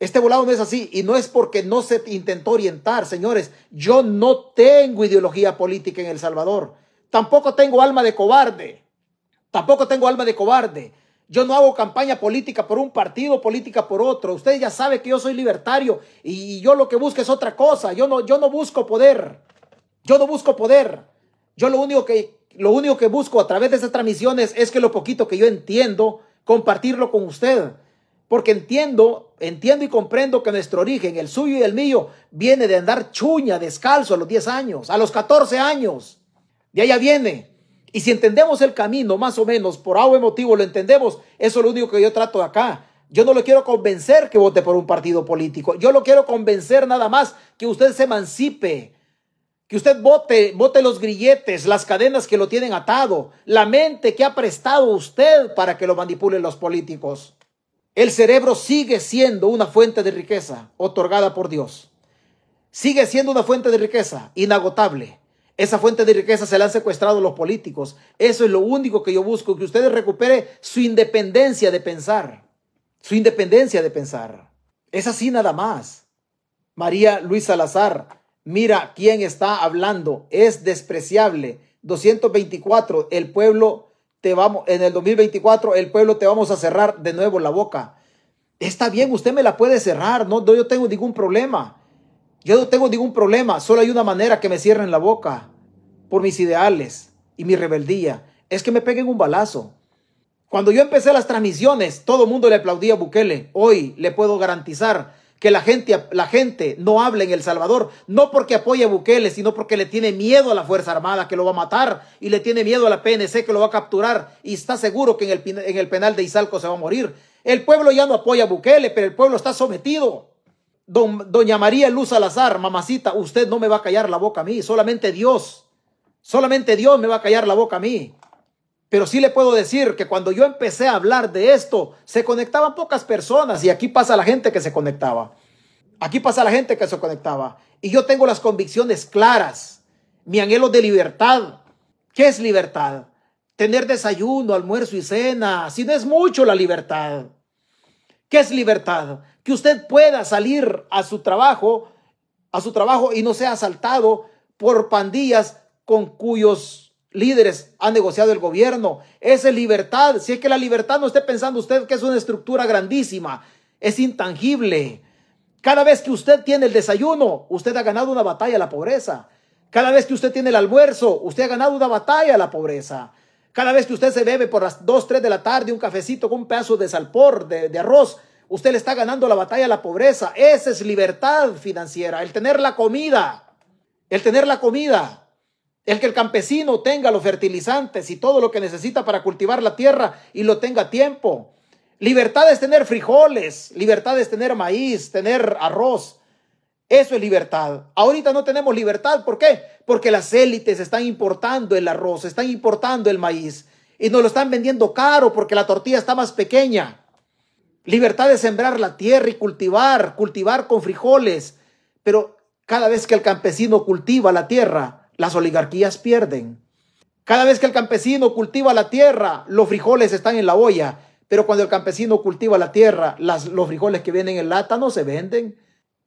Este volado no es así. Y no es porque no se intentó orientar, señores. Yo no tengo ideología política en El Salvador. Tampoco tengo alma de cobarde. Tampoco tengo alma de cobarde. Yo no hago campaña política por un partido, política por otro. Ustedes ya saben que yo soy libertario y yo lo que busco es otra cosa. Yo no, yo no busco poder. Yo no busco poder. Yo lo único que, lo único que busco a través de estas transmisiones es que lo poquito que yo entiendo, compartirlo con usted. Porque entiendo, entiendo y comprendo que nuestro origen, el suyo y el mío, viene de andar chuña, descalzo a los 10 años, a los 14 años. De allá viene. Y si entendemos el camino, más o menos, por algo motivo lo entendemos, eso es lo único que yo trato de acá. Yo no lo quiero convencer que vote por un partido político. Yo lo quiero convencer nada más que usted se emancipe. Que usted vote, vote los grilletes, las cadenas que lo tienen atado, la mente que ha prestado usted para que lo manipulen los políticos. El cerebro sigue siendo una fuente de riqueza otorgada por Dios. Sigue siendo una fuente de riqueza inagotable. Esa fuente de riqueza se la han secuestrado los políticos. Eso es lo único que yo busco, que ustedes recuperen su independencia de pensar. Su independencia de pensar. Es así nada más. María Luis Salazar, mira quién está hablando. Es despreciable. 224, el pueblo te vamos, en el 2024, el pueblo te vamos a cerrar de nuevo la boca. Está bien, usted me la puede cerrar, no, no yo tengo ningún problema. Yo no tengo ningún problema, solo hay una manera que me cierren la boca por mis ideales y mi rebeldía. Es que me peguen un balazo. Cuando yo empecé las transmisiones, todo el mundo le aplaudía a Bukele. Hoy le puedo garantizar que la gente, la gente no habla en El Salvador, no porque apoya a Bukele, sino porque le tiene miedo a la Fuerza Armada que lo va a matar y le tiene miedo a la PNC que lo va a capturar y está seguro que en el, en el penal de Izalco se va a morir. El pueblo ya no apoya a Bukele, pero el pueblo está sometido doña María Luz Salazar, mamacita, usted no me va a callar la boca a mí, solamente Dios, solamente Dios me va a callar la boca a mí. Pero sí le puedo decir que cuando yo empecé a hablar de esto, se conectaban pocas personas y aquí pasa la gente que se conectaba. Aquí pasa la gente que se conectaba. Y yo tengo las convicciones claras, mi anhelo de libertad. ¿Qué es libertad? Tener desayuno, almuerzo y cena. Si no es mucho la libertad. ¿Qué es libertad? Que usted pueda salir a su trabajo, a su trabajo y no sea asaltado por pandillas con cuyos líderes ha negociado el gobierno. Esa es libertad. Si es que la libertad no esté pensando usted que es una estructura grandísima, es intangible. Cada vez que usted tiene el desayuno, usted ha ganado una batalla a la pobreza. Cada vez que usted tiene el almuerzo, usted ha ganado una batalla a la pobreza. Cada vez que usted se bebe por las 2, 3 de la tarde un cafecito con un pedazo de salpor, de, de arroz, usted le está ganando la batalla a la pobreza. Esa es libertad financiera, el tener la comida, el tener la comida, el que el campesino tenga los fertilizantes y todo lo que necesita para cultivar la tierra y lo tenga a tiempo. Libertad es tener frijoles, libertad es tener maíz, tener arroz. Eso es libertad. Ahorita no tenemos libertad. ¿Por qué? Porque las élites están importando el arroz, están importando el maíz y nos lo están vendiendo caro porque la tortilla está más pequeña. Libertad de sembrar la tierra y cultivar, cultivar con frijoles. Pero cada vez que el campesino cultiva la tierra, las oligarquías pierden. Cada vez que el campesino cultiva la tierra, los frijoles están en la olla. Pero cuando el campesino cultiva la tierra, los frijoles que vienen en lata no se venden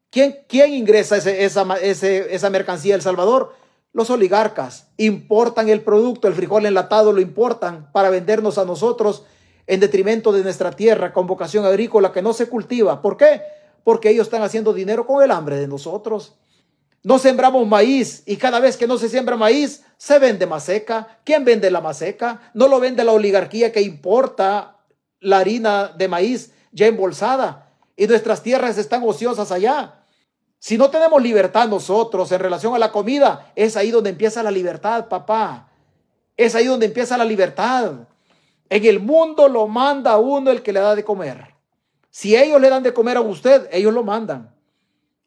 ¿Quién, quién ingresa ese, esa, mercancía El Salvador? Los oligarcas importan el producto, el frijol enlatado lo importan para vendernos a nosotros en detrimento de nuestra tierra con vocación agrícola que no se cultiva. ¿Por qué? porque ellos están haciendo dinero con el hambre de nosotros. No sembramos maíz y cada vez que no se siembra maíz, se vende maseca. ¿Quién vende la maseca? No lo vende la oligarquía que importa la harina de maíz ya embolsada y nuestras tierras están ociosas allá. Si no tenemos libertad nosotros en relación a la comida, es ahí donde empieza la libertad, papá. Es ahí donde empieza la libertad. En el mundo lo manda uno el que le da de comer. Si ellos le dan de comer a usted, ellos lo mandan.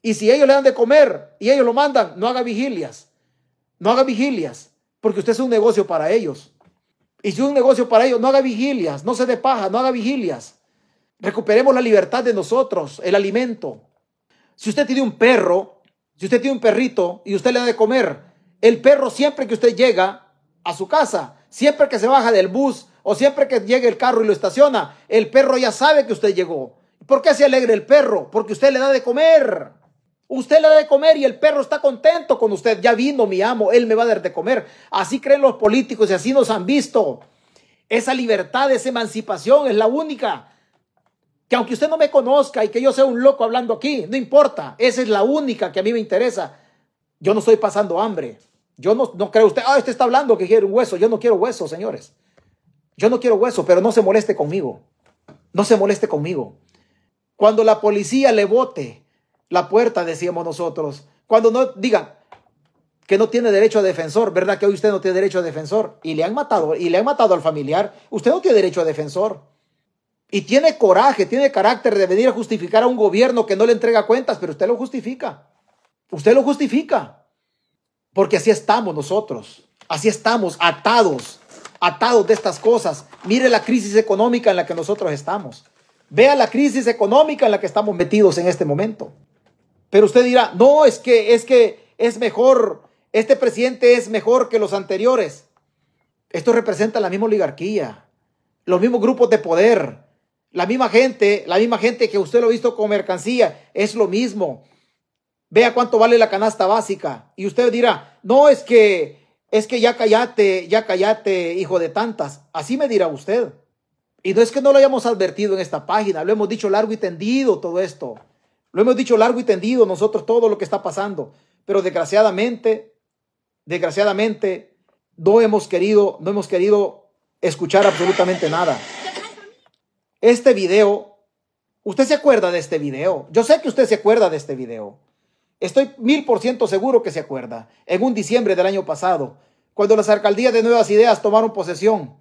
Y si ellos le dan de comer y ellos lo mandan, no haga vigilias. No haga vigilias, porque usted es un negocio para ellos. Y si es un negocio para ellos, no haga vigilias, no se dé paja, no haga vigilias. Recuperemos la libertad de nosotros, el alimento. Si usted tiene un perro, si usted tiene un perrito y usted le da de comer, el perro siempre que usted llega a su casa, siempre que se baja del bus o siempre que llegue el carro y lo estaciona, el perro ya sabe que usted llegó. ¿Por qué se alegra el perro? Porque usted le da de comer. Usted le da de comer y el perro está contento con usted. Ya vino mi amo, él me va a dar de comer. Así creen los políticos y así nos han visto. Esa libertad, esa emancipación es la única. Que aunque usted no me conozca y que yo sea un loco hablando aquí, no importa. Esa es la única que a mí me interesa. Yo no estoy pasando hambre. Yo no, no creo usted, ah, usted está hablando que quiere un hueso. Yo no quiero hueso, señores. Yo no quiero hueso, pero no se moleste conmigo. No se moleste conmigo. Cuando la policía le vote la puerta, decíamos nosotros. Cuando no digan que no tiene derecho a defensor, ¿verdad que hoy usted no tiene derecho a defensor? Y le han matado, y le han matado al familiar. Usted no tiene derecho a defensor. Y tiene coraje, tiene carácter de venir a justificar a un gobierno que no le entrega cuentas, pero usted lo justifica. Usted lo justifica. Porque así estamos nosotros. Así estamos atados, atados de estas cosas. Mire la crisis económica en la que nosotros estamos. Vea la crisis económica en la que estamos metidos en este momento. Pero usted dirá, no, es que es que es mejor, este presidente es mejor que los anteriores. Esto representa la misma oligarquía, los mismos grupos de poder, la misma gente, la misma gente que usted lo ha visto con mercancía, es lo mismo. Vea cuánto vale la canasta básica. Y usted dirá, no, es que, es que ya cállate, ya cállate, hijo de tantas. Así me dirá usted. Y no es que no lo hayamos advertido en esta página, lo hemos dicho largo y tendido todo esto. Lo hemos dicho largo y tendido nosotros todo lo que está pasando, pero desgraciadamente, desgraciadamente no hemos querido, no hemos querido escuchar absolutamente nada. Este video, usted se acuerda de este video. Yo sé que usted se acuerda de este video. Estoy mil por ciento seguro que se acuerda. En un diciembre del año pasado, cuando las alcaldías de Nuevas Ideas tomaron posesión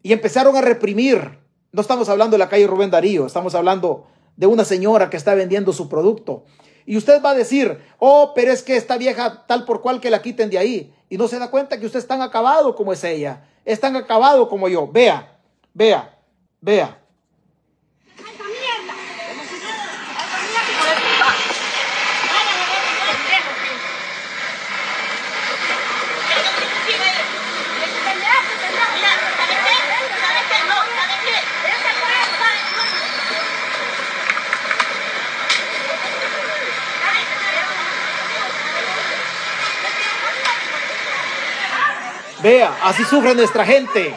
y empezaron a reprimir. No estamos hablando de la calle Rubén Darío, estamos hablando de una señora que está vendiendo su producto. Y usted va a decir, oh, pero es que esta vieja tal por cual que la quiten de ahí. Y no se da cuenta que usted es tan acabado como es ella. Es tan acabado como yo. Vea, vea, vea. Vea, así sufre nuestra gente.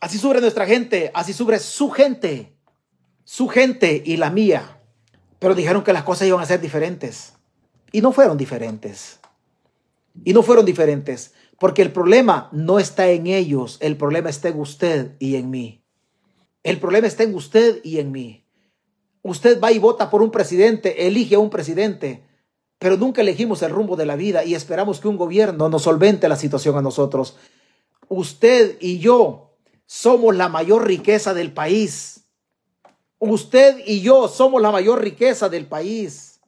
Así sufre nuestra gente, así sufre su gente, su gente y la mía. Pero dijeron que las cosas iban a ser diferentes. Y no fueron diferentes. Y no fueron diferentes. Porque el problema no está en ellos, el problema está en usted y en mí. El problema está en usted y en mí. Usted va y vota por un presidente, elige a un presidente pero nunca elegimos el rumbo de la vida y esperamos que un gobierno nos solvente la situación a nosotros. Usted y yo somos la mayor riqueza del país. Usted y yo somos la mayor riqueza del país.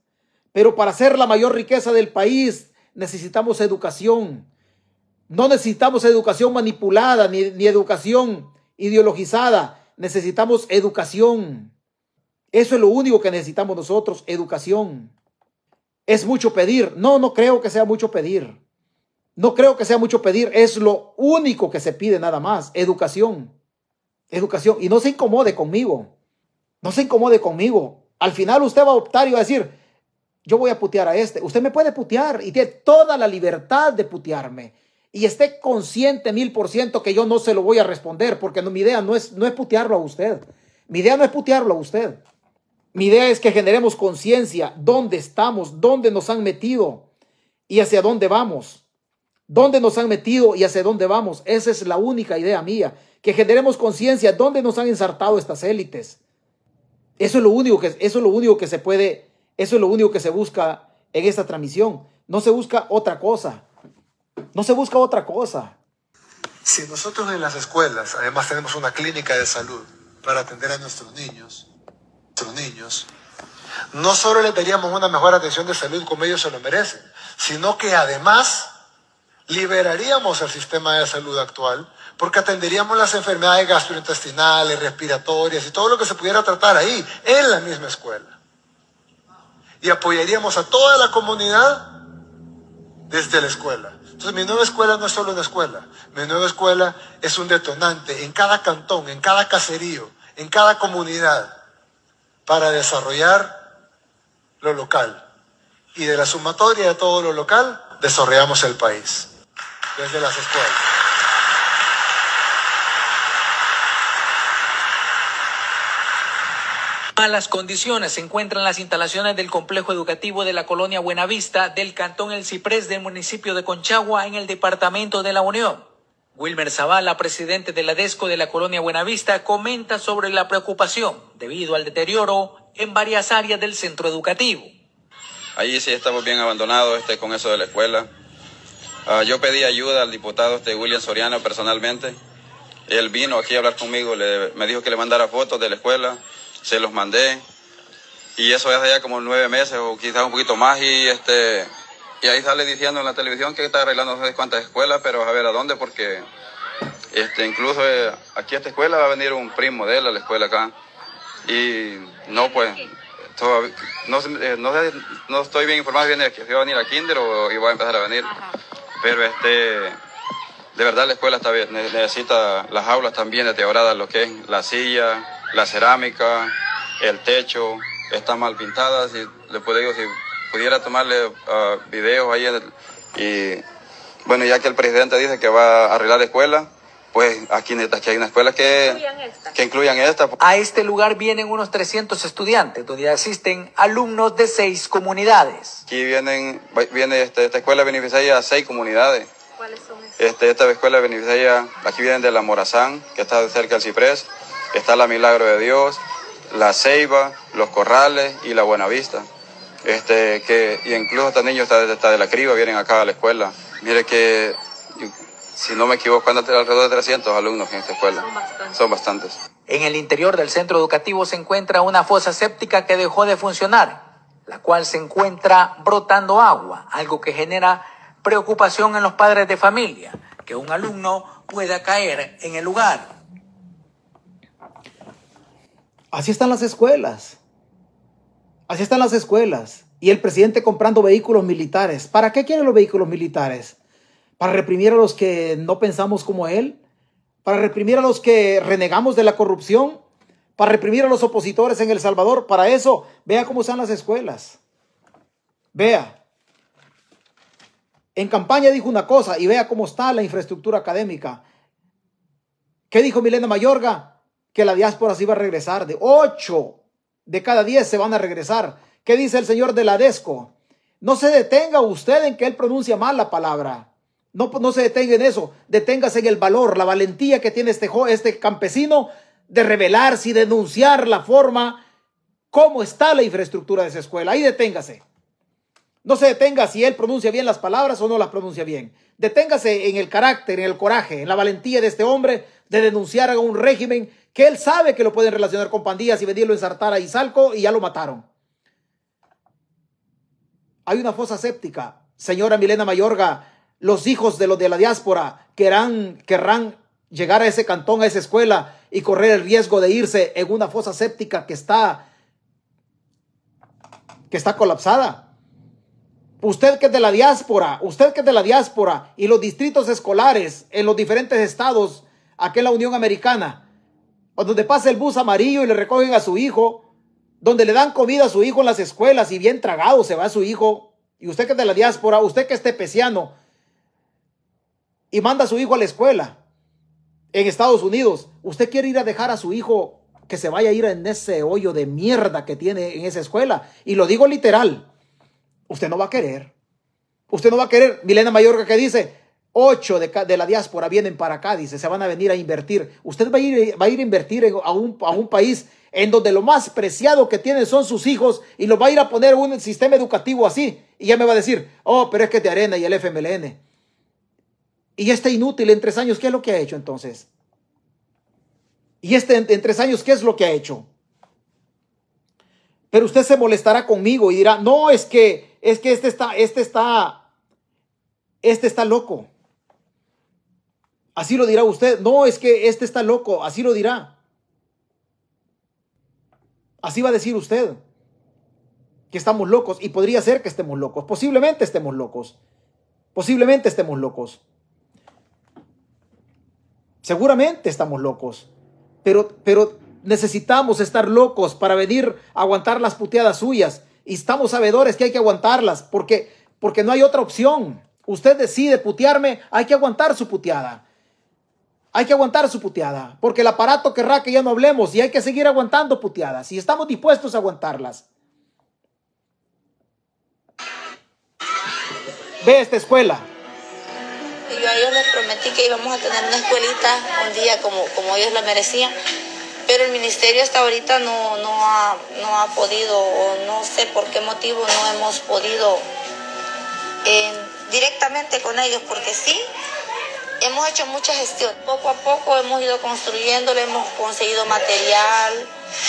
Pero para ser la mayor riqueza del país necesitamos educación. No necesitamos educación manipulada ni, ni educación ideologizada. Necesitamos educación. Eso es lo único que necesitamos nosotros, educación. ¿Es mucho pedir? No, no creo que sea mucho pedir. No creo que sea mucho pedir. Es lo único que se pide nada más. Educación. Educación. Y no se incomode conmigo. No se incomode conmigo. Al final usted va a optar y va a decir, yo voy a putear a este. Usted me puede putear y tiene toda la libertad de putearme. Y esté consciente mil por ciento que yo no se lo voy a responder porque mi idea no es, no es putearlo a usted. Mi idea no es putearlo a usted. Mi idea es que generemos conciencia, dónde estamos, dónde nos han metido y hacia dónde vamos. ¿Dónde nos han metido y hacia dónde vamos? Esa es la única idea mía. Que generemos conciencia, dónde nos han ensartado estas élites. Eso es lo único que, eso es lo único que se puede, eso es lo único que se busca en esta transmisión. No se busca otra cosa. No se busca otra cosa. Si nosotros en las escuelas, además tenemos una clínica de salud para atender a nuestros niños, nuestros niños, no solo les daríamos una mejor atención de salud como ellos se lo merecen, sino que además liberaríamos el sistema de salud actual porque atenderíamos las enfermedades gastrointestinales, respiratorias y todo lo que se pudiera tratar ahí, en la misma escuela. Y apoyaríamos a toda la comunidad desde la escuela. Entonces mi nueva escuela no es solo una escuela, mi nueva escuela es un detonante en cada cantón, en cada caserío, en cada comunidad, para desarrollar lo local. Y de la sumatoria de todo lo local, desarrollamos el país desde las escuelas. Malas condiciones se encuentran las instalaciones del complejo educativo de la colonia Buenavista del cantón El Ciprés del municipio de Conchagua en el departamento de la Unión. Wilmer Zavala, presidente de la DESCO de la colonia Buenavista, comenta sobre la preocupación debido al deterioro en varias áreas del centro educativo. Ahí sí estamos bien abandonados este, con eso de la escuela. Uh, yo pedí ayuda al diputado este William Soriano personalmente. Él vino aquí a hablar conmigo, le, me dijo que le mandara fotos de la escuela, se los mandé. Y eso hace ya como nueve meses o quizás un poquito más. Y este y ahí sale diciendo en la televisión que está arreglando no sé cuántas escuelas, pero a ver a dónde, porque este, incluso eh, aquí a esta escuela va a venir un primo de él a la escuela acá. Y no, pues, todavía, no, eh, no, no, estoy bien informado, viene que va a venir a Kinder o y va a empezar a venir. Ajá. Pero este, de verdad la escuela está bien, necesita, las aulas también deterioradas, lo que es la silla, la cerámica, el techo, están mal pintadas y le puedo digo, si pudiera tomarle uh, videos ahí y bueno, ya que el presidente dice que va a arreglar la escuela, pues aquí, aquí hay una escuela que incluyan esta. Que incluyan esta. A este lugar vienen unos 300 estudiantes, donde asisten alumnos de seis comunidades. Aquí vienen, viene este, esta escuela beneficia a seis comunidades. ¿Cuáles son esas? Este, esta escuela beneficia, aquí vienen de la Morazán, que está cerca del Ciprés, está la Milagro de Dios, la Ceiba, los Corrales y la Buenavista. Este, que, y incluso estos niños hasta, hasta de la Criba vienen acá a la escuela. Mire que si no me equivoco, andan alrededor de 300 alumnos en esta escuela. Son bastantes. Son bastantes. En el interior del centro educativo se encuentra una fosa séptica que dejó de funcionar, la cual se encuentra brotando agua, algo que genera preocupación en los padres de familia, que un alumno pueda caer en el lugar. Así están las escuelas. Así están las escuelas. Y el presidente comprando vehículos militares. ¿Para qué quieren los vehículos militares? para reprimir a los que no pensamos como Él, para reprimir a los que renegamos de la corrupción, para reprimir a los opositores en El Salvador. Para eso, vea cómo están las escuelas. Vea. En campaña dijo una cosa y vea cómo está la infraestructura académica. ¿Qué dijo Milena Mayorga? Que la diáspora se iba a regresar. De ocho de cada diez se van a regresar. ¿Qué dice el señor de la DESCO? No se detenga usted en que él pronuncia mal la palabra. No, no se detenga en eso. Deténgase en el valor, la valentía que tiene este, este campesino de revelarse y denunciar la forma, cómo está la infraestructura de esa escuela. Ahí deténgase. No se detenga si él pronuncia bien las palabras o no las pronuncia bien. Deténgase en el carácter, en el coraje, en la valentía de este hombre de denunciar a un régimen que él sabe que lo pueden relacionar con pandillas y venirlo a ensartar a Izalco y ya lo mataron. Hay una fosa séptica. Señora Milena Mayorga, los hijos de los de la diáspora querrán, llegar a ese cantón, a esa escuela y correr el riesgo de irse en una fosa séptica que está, que está colapsada. Usted que es de la diáspora, usted que es de la diáspora y los distritos escolares en los diferentes estados, aquí en la Unión Americana, donde pasa el bus amarillo y le recogen a su hijo, donde le dan comida a su hijo en las escuelas y bien tragado se va su hijo, y usted que es de la diáspora, usted que es tepeciano, y manda a su hijo a la escuela en Estados Unidos, usted quiere ir a dejar a su hijo que se vaya a ir en ese hoyo de mierda que tiene en esa escuela. Y lo digo literal. Usted no va a querer. Usted no va a querer. Milena Mayorga que dice, ocho de, la diáspora vienen para acá, dice, se van a venir a invertir. Usted va a ir, va a, ir a invertir a, un, a un país en donde lo más preciado que tiene son sus hijos y lo va a ir a poner un sistema educativo así. Y ya me va a decir, oh, pero es que te arena y el FMLN. Y este inútil en tres años, ¿qué es lo que ha hecho entonces? Y este en, en tres años, ¿qué es lo que ha hecho? Pero usted se molestará conmigo y dirá, no, es que, es que este está, este está, este está loco. Así lo dirá usted. No, es que este está loco. Así lo dirá. Así va a decir usted que estamos locos y podría ser que estemos locos. Posiblemente estemos locos. Posiblemente estemos locos. Seguramente estamos locos. Pero, pero necesitamos estar locos para venir a aguantar las puteadas suyas. Y estamos sabedores que hay que aguantarlas porque, porque no hay otra opción. Usted decide putearme, hay que aguantar su puteada. Hay que aguantar su puteada, porque el aparato querrá que ya no hablemos y hay que seguir aguantando puteadas y estamos dispuestos a aguantarlas. Ve esta escuela. Yo a ellos les prometí que íbamos a tener una escuelita un día como, como ellos la merecían, pero el ministerio hasta ahorita no, no, ha, no ha podido, o no sé por qué motivo no hemos podido eh, directamente con ellos, porque sí, hemos hecho mucha gestión. Poco a poco hemos ido construyéndolo, hemos conseguido material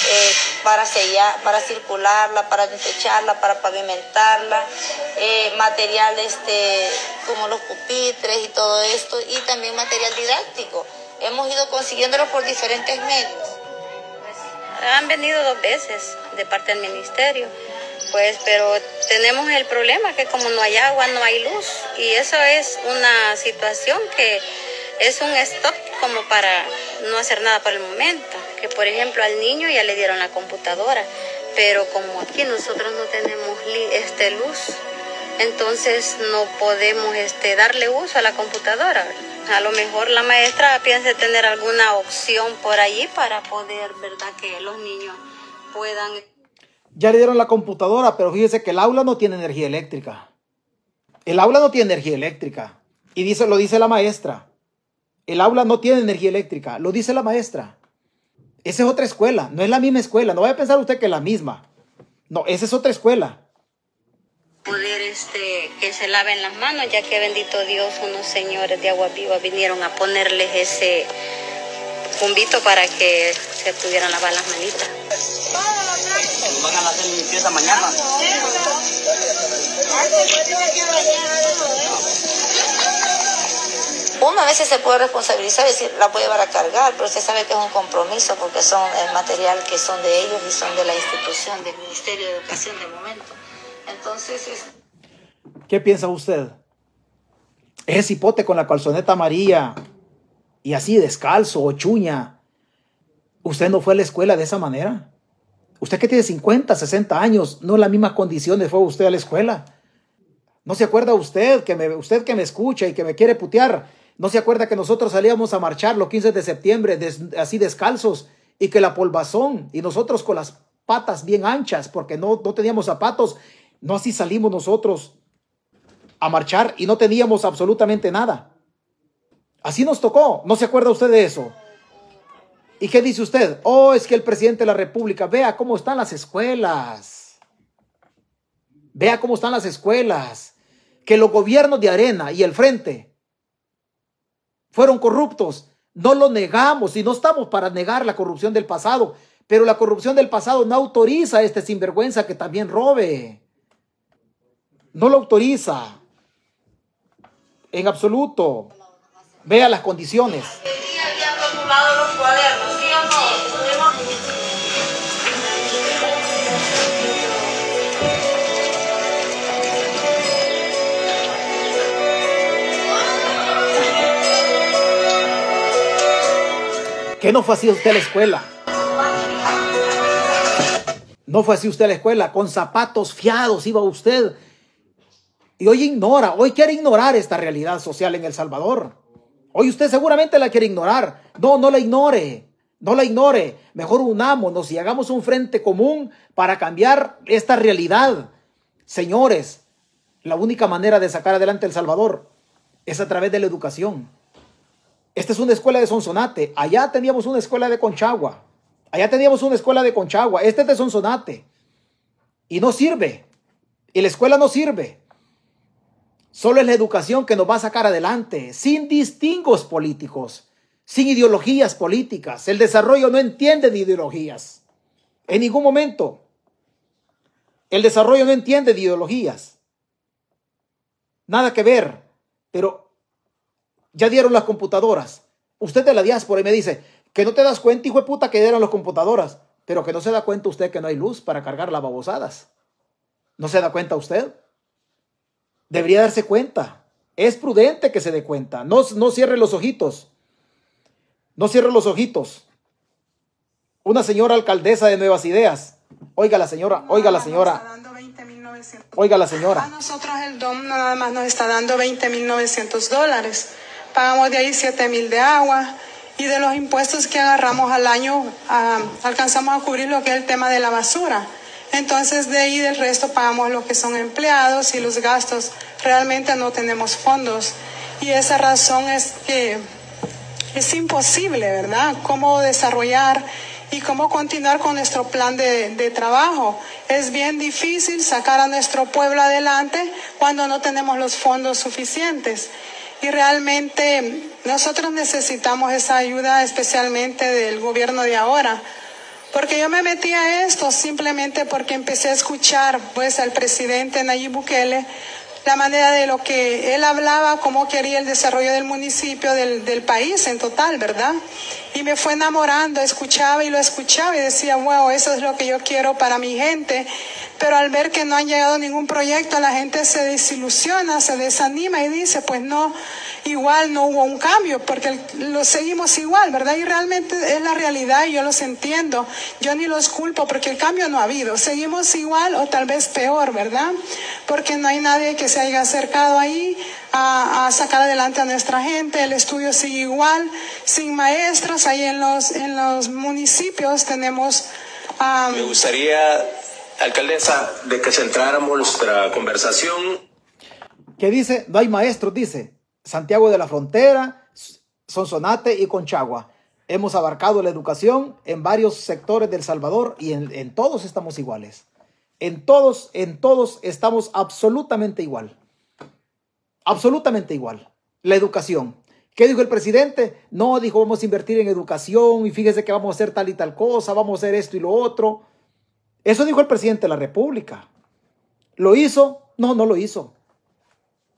eh, para sellar, para circularla, para techarla, para pavimentarla, eh, material este, como los pupitres y todo esto, y también material didáctico. Hemos ido consiguiéndolo por diferentes medios. Han venido dos veces de parte del ministerio pues, pero tenemos el problema que como no hay agua, no hay luz y eso es una situación que es un stop como para no hacer nada por el momento. Que por ejemplo al niño ya le dieron la computadora, pero como aquí nosotros no tenemos este luz, entonces no podemos este, darle uso a la computadora. A lo mejor la maestra piensa tener alguna opción por allí para poder, ¿verdad? Que los niños puedan ya le dieron la computadora, pero fíjese que el aula no tiene energía eléctrica. El aula no tiene energía eléctrica. Y dice, lo dice la maestra. El aula no tiene energía eléctrica. Lo dice la maestra. Esa es otra escuela. No es la misma escuela. No vaya a pensar usted que es la misma. No, esa es otra escuela. Poder este, que se laven las manos, ya que bendito Dios, unos señores de agua viva vinieron a ponerles ese cumbito para que se pudieran lavar las manitas. Van a hacer limpieza mañana. Uno a veces se puede responsabilizar y decir, la puede llevar a cargar, pero usted sabe que es un compromiso porque son el material que son de ellos y son de la institución, del Ministerio de Educación de momento. Entonces es... ¿Qué piensa usted? Ese hipote con la calzoneta amarilla y así descalzo o chuña. ¿Usted no fue a la escuela de esa manera? Usted que tiene 50, 60 años, no en las mismas condiciones fue usted a la escuela. ¿No se acuerda usted que me, usted que me escucha y que me quiere putear? ¿No se acuerda que nosotros salíamos a marchar los 15 de septiembre así descalzos y que la polvazón y nosotros con las patas bien anchas porque no, no teníamos zapatos? No así salimos nosotros a marchar y no teníamos absolutamente nada. Así nos tocó. ¿No se acuerda usted de eso? ¿Y qué dice usted? Oh, es que el presidente de la República, vea cómo están las escuelas. Vea cómo están las escuelas. Que los gobiernos de Arena y el Frente fueron corruptos. No lo negamos y no estamos para negar la corrupción del pasado. Pero la corrupción del pasado no autoriza a este sinvergüenza que también robe. No lo autoriza. En absoluto. Vea las condiciones. ¿Qué no fue así usted a la escuela? No fue así usted a la escuela, con zapatos fiados iba usted. Y hoy ignora, hoy quiere ignorar esta realidad social en El Salvador. Hoy usted seguramente la quiere ignorar. No, no la ignore. No la ignore. Mejor unámonos y hagamos un frente común para cambiar esta realidad. Señores, la única manera de sacar adelante El Salvador es a través de la educación. Esta es una escuela de Sonsonate. Allá teníamos una escuela de Conchagua. Allá teníamos una escuela de Conchagua. Este es de Sonsonate. Y no sirve. Y la escuela no sirve. Solo es la educación que nos va a sacar adelante, sin distingos políticos, sin ideologías políticas. El desarrollo no entiende de ideologías. En ningún momento. El desarrollo no entiende de ideologías. Nada que ver. Pero ya dieron las computadoras. Usted de la diáspora y me dice que no te das cuenta, hijo de puta, que dieron las computadoras. Pero que no se da cuenta usted que no hay luz para cargar las babosadas. ¿No se da cuenta usted? Debería darse cuenta. Es prudente que se dé cuenta. No, no cierre los ojitos. No cierre los ojitos. Una señora alcaldesa de Nuevas Ideas. Oiga la señora, oiga la señora. Oiga la señora. A nosotros el DOM nada más nos está dando 20.900 dólares. Pagamos de ahí 7.000 de agua y de los impuestos que agarramos al año ah, alcanzamos a cubrir lo que es el tema de la basura. Entonces de ahí del resto pagamos lo que son empleados y los gastos. Realmente no tenemos fondos. Y esa razón es que es imposible, ¿verdad? Cómo desarrollar y cómo continuar con nuestro plan de, trabajo. Es bien difícil sacar a nuestro pueblo adelante cuando no tenemos los fondos suficientes. Y realmente nosotros necesitamos esa ayuda especialmente del gobierno de ahora porque yo me metí a esto simplemente porque empecé a escuchar pues al presidente Nayib Bukele la manera de lo que él hablaba, cómo quería el desarrollo del municipio, del, país en total, ¿verdad? Y me fue enamorando, escuchaba y lo escuchaba y decía, wow, eso es lo que yo quiero para mi gente. Pero al ver que no han llegado ningún proyecto, la gente se desilusiona, se desanima y dice, pues no, igual no hubo un cambio, porque lo seguimos igual, ¿verdad? Y realmente es la realidad y yo los entiendo. Yo ni los culpo porque el cambio no ha habido. Seguimos igual o tal vez peor, ¿verdad? Porque no hay nadie que se haya acercado ahí a, a sacar adelante a nuestra gente. El estudio sigue igual, sin maestros. Ahí en los, en los municipios tenemos... Um, Me gustaría, alcaldesa, de que centráramos nuestra conversación. ¿Qué dice? No hay maestros, dice. Santiago de la Frontera, Sonsonate y Conchagua. Hemos abarcado la educación en varios sectores del Salvador y en, en, todos estamos iguales. En todos, en todos estamos absolutamente igual. Absolutamente igual. La educación. ¿Qué dijo el presidente? No, dijo, vamos a invertir en educación y fíjese que vamos a hacer tal y tal cosa, vamos a hacer esto y lo otro. Eso dijo el presidente de la República. ¿Lo hizo? No, no lo hizo.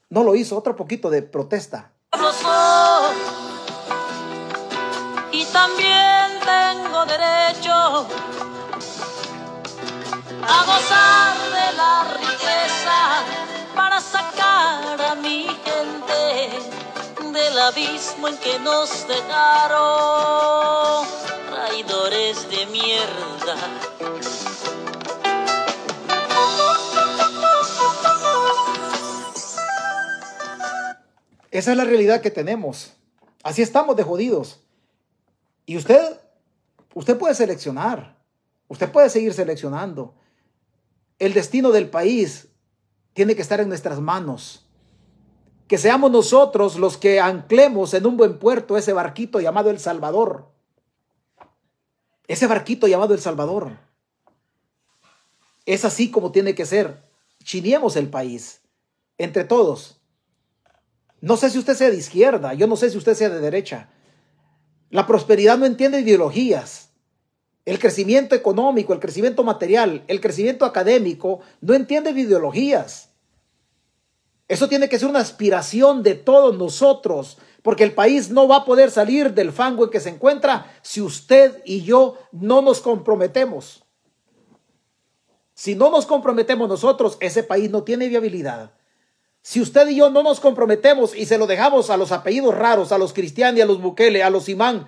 No lo hizo, otro poquito de protesta. Y también tengo derecho a gozar de la riqueza para sacar a mi gente del abismo en que nos dejaron traidores de mierda. Esa es la realidad que tenemos. Así estamos de jodidos. Y usted, usted puede seleccionar. Usted puede seguir seleccionando. El destino del país tiene que estar en nuestras manos. Que seamos nosotros los que anclemos en un buen puerto ese barquito llamado El Salvador. Ese barquito llamado El Salvador. Es así como tiene que ser. Chiniemos el país. Entre todos. No sé si usted sea de izquierda, yo no sé si usted sea de derecha. La prosperidad no entiende ideologías. El crecimiento económico, el crecimiento material, el crecimiento académico no entiende de ideologías. Eso tiene que ser una aspiración de todos nosotros, porque el país no va a poder salir del fango en que se encuentra si usted y yo no nos comprometemos. Si no nos comprometemos nosotros, ese país no tiene viabilidad. Si usted y yo no nos comprometemos y se lo dejamos a los apellidos raros, a los cristianos, a los Bukele, a los Imán,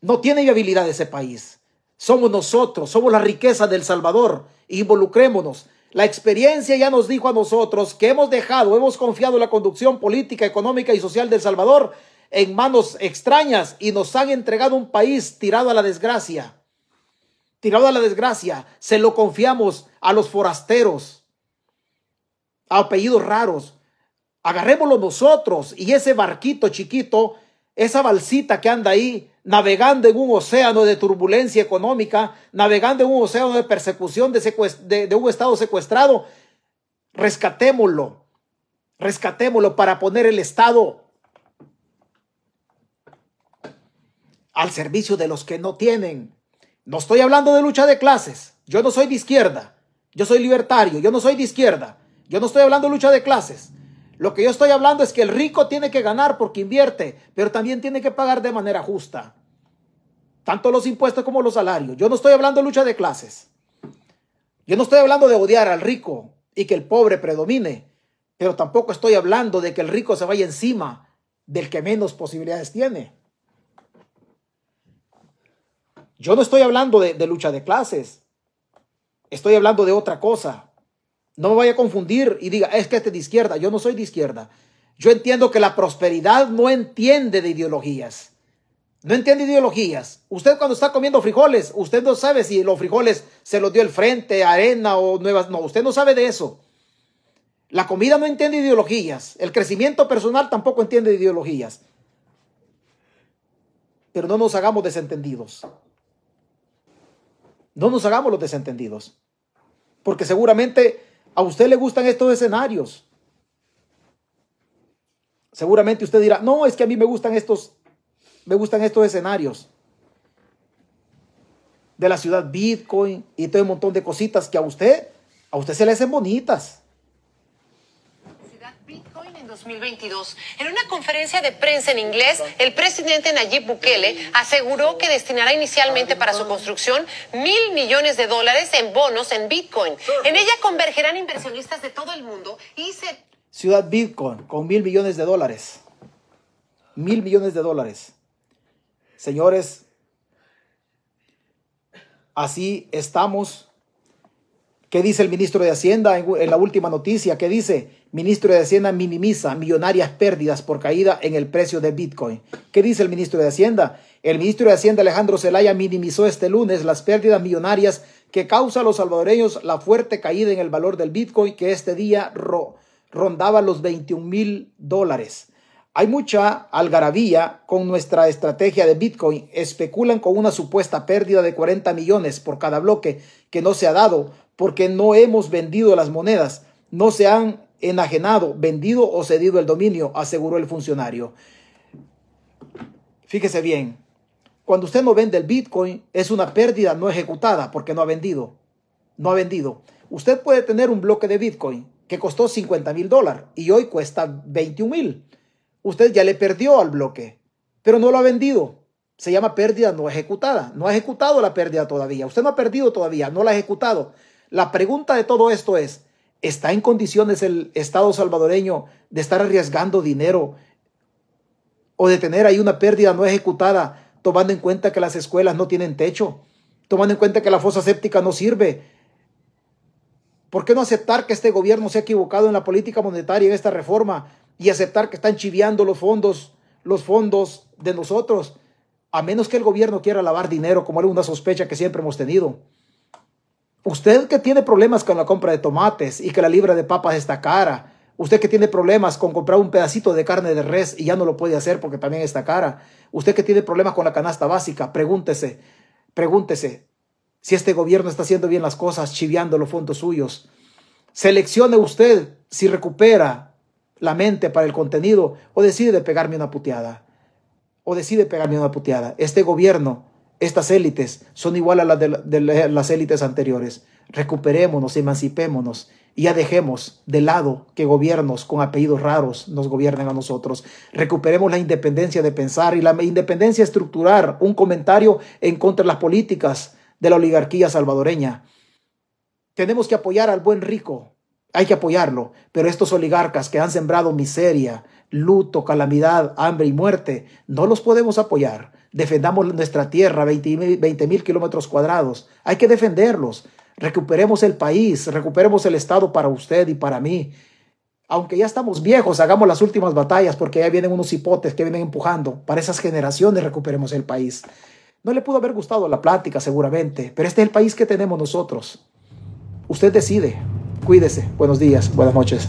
no tiene viabilidad ese país. Somos nosotros, somos la riqueza del Salvador. Involucrémonos. La experiencia ya nos dijo a nosotros que hemos dejado, hemos confiado la conducción política, económica y social del Salvador en manos extrañas y nos han entregado un país tirado a la desgracia. Tirado a la desgracia, se lo confiamos a los forasteros, a apellidos raros. Agarrémoslo nosotros y ese barquito chiquito, esa balsita que anda ahí, navegando en un océano de turbulencia económica, navegando en un océano de persecución de, de un Estado secuestrado, rescatémoslo, rescatémoslo para poner el Estado al servicio de los que no tienen. No estoy hablando de lucha de clases. Yo no soy de izquierda. Yo soy libertario. Yo no soy de izquierda. Yo no estoy hablando de lucha de clases. Lo que yo estoy hablando es que el rico tiene que ganar porque invierte, pero también tiene que pagar de manera justa. Tanto los impuestos como los salarios. Yo no estoy hablando de lucha de clases. Yo no estoy hablando de odiar al rico y que el pobre predomine, pero tampoco estoy hablando de que el rico se vaya encima del que menos posibilidades tiene. Yo no estoy hablando de, lucha de clases. Estoy hablando de otra cosa. No me vaya a confundir y diga, es que este es de izquierda. Yo no soy de izquierda. Yo entiendo que la prosperidad no entiende de ideologías. No entiende ideologías. Usted cuando está comiendo frijoles, usted no sabe si los frijoles se los dio el frente, arena o nuevas. No, usted no sabe de eso. La comida no entiende ideologías. El crecimiento personal tampoco entiende ideologías. Pero no nos hagamos desentendidos. No nos hagamos los desentendidos. Porque seguramente a usted le gustan estos escenarios. Seguramente usted dirá, no, es que a mí me gustan estos, me gustan estos escenarios. De la ciudad Bitcoin y todo un montón de cositas que a usted, a usted se le hacen bonitas. 2022. En una conferencia de prensa en inglés, el presidente Nayib Bukele aseguró que destinará inicialmente para su construcción mil millones de dólares en bonos en Bitcoin. En ella convergerán inversionistas de todo el mundo y se... Ciudad Bitcoin con mil millones de dólares. Mil millones de dólares. Señores, así estamos. ¿Qué dice el ministro de Hacienda en, la última noticia? ¿Qué dice? Ministro de Hacienda minimiza millonarias pérdidas por caída en el precio de Bitcoin. ¿Qué dice el ministro de Hacienda? El ministro de Hacienda Alejandro Zelaya minimizó este lunes las pérdidas millonarias que causa a los salvadoreños la fuerte caída en el valor del Bitcoin que este día rondaba los 21 mil dólares. Hay mucha algarabía con nuestra estrategia de Bitcoin. Especulan con una supuesta pérdida de 40 millones por cada bloque que no se ha dado porque no hemos vendido las monedas. No se han enajenado, vendido o cedido el dominio, aseguró el funcionario. Fíjese bien, cuando usted no vende el Bitcoin es una pérdida no ejecutada porque no ha vendido. No ha vendido. Usted puede tener un bloque de Bitcoin que costó 50 mil dólares y hoy cuesta 21 mil. Usted ya le perdió al bloque, pero no lo ha vendido. Se llama pérdida no ejecutada. No ha ejecutado la pérdida todavía. Usted no ha perdido todavía, no la ha ejecutado. La pregunta de todo esto es, ¿Está en condiciones el Estado salvadoreño de estar arriesgando dinero o de tener ahí una pérdida no ejecutada, tomando en cuenta que las escuelas no tienen techo, tomando en cuenta que la fosa séptica no sirve? ¿Por qué no aceptar que este gobierno se ha equivocado en la política monetaria en esta reforma y aceptar que están chiviando los fondos, los fondos de nosotros? A menos que el gobierno quiera lavar dinero, como era una sospecha que siempre hemos tenido. Usted que tiene problemas con la compra de tomates y que la libra de papas está cara. Usted que tiene problemas con comprar un pedacito de carne de res y ya no lo puede hacer porque también está cara. Usted que tiene problemas con la canasta básica, pregúntese, pregúntese si este gobierno está haciendo bien las cosas, chiviando los fondos suyos. Seleccione usted si recupera la mente para el contenido o decide pegarme una puteada. O decide pegarme una puteada. Este gobierno estas élites son igual a las de, las élites anteriores. Recuperémonos, emancipémonos y ya dejemos de lado que gobiernos con apellidos raros nos gobiernen a nosotros. Recuperemos la independencia de pensar y la independencia estructurar un comentario en contra de las políticas de la oligarquía salvadoreña. Tenemos que apoyar al buen rico, hay que apoyarlo, pero estos oligarcas que han sembrado miseria, luto, calamidad, hambre y muerte, no los podemos apoyar defendamos nuestra tierra, 20 mil kilómetros cuadrados. Hay que defenderlos. Recuperemos el país, recuperemos el Estado para usted y para mí. aunque ya estamos viejos, hagamos las últimas batallas porque ya vienen unos hipotes que vienen empujando. Para esas generaciones recuperemos el país. No le pudo haber gustado la plática seguramente, pero este es el país que tenemos nosotros. Usted decide. Cuídese. Buenos días. Buenas noches.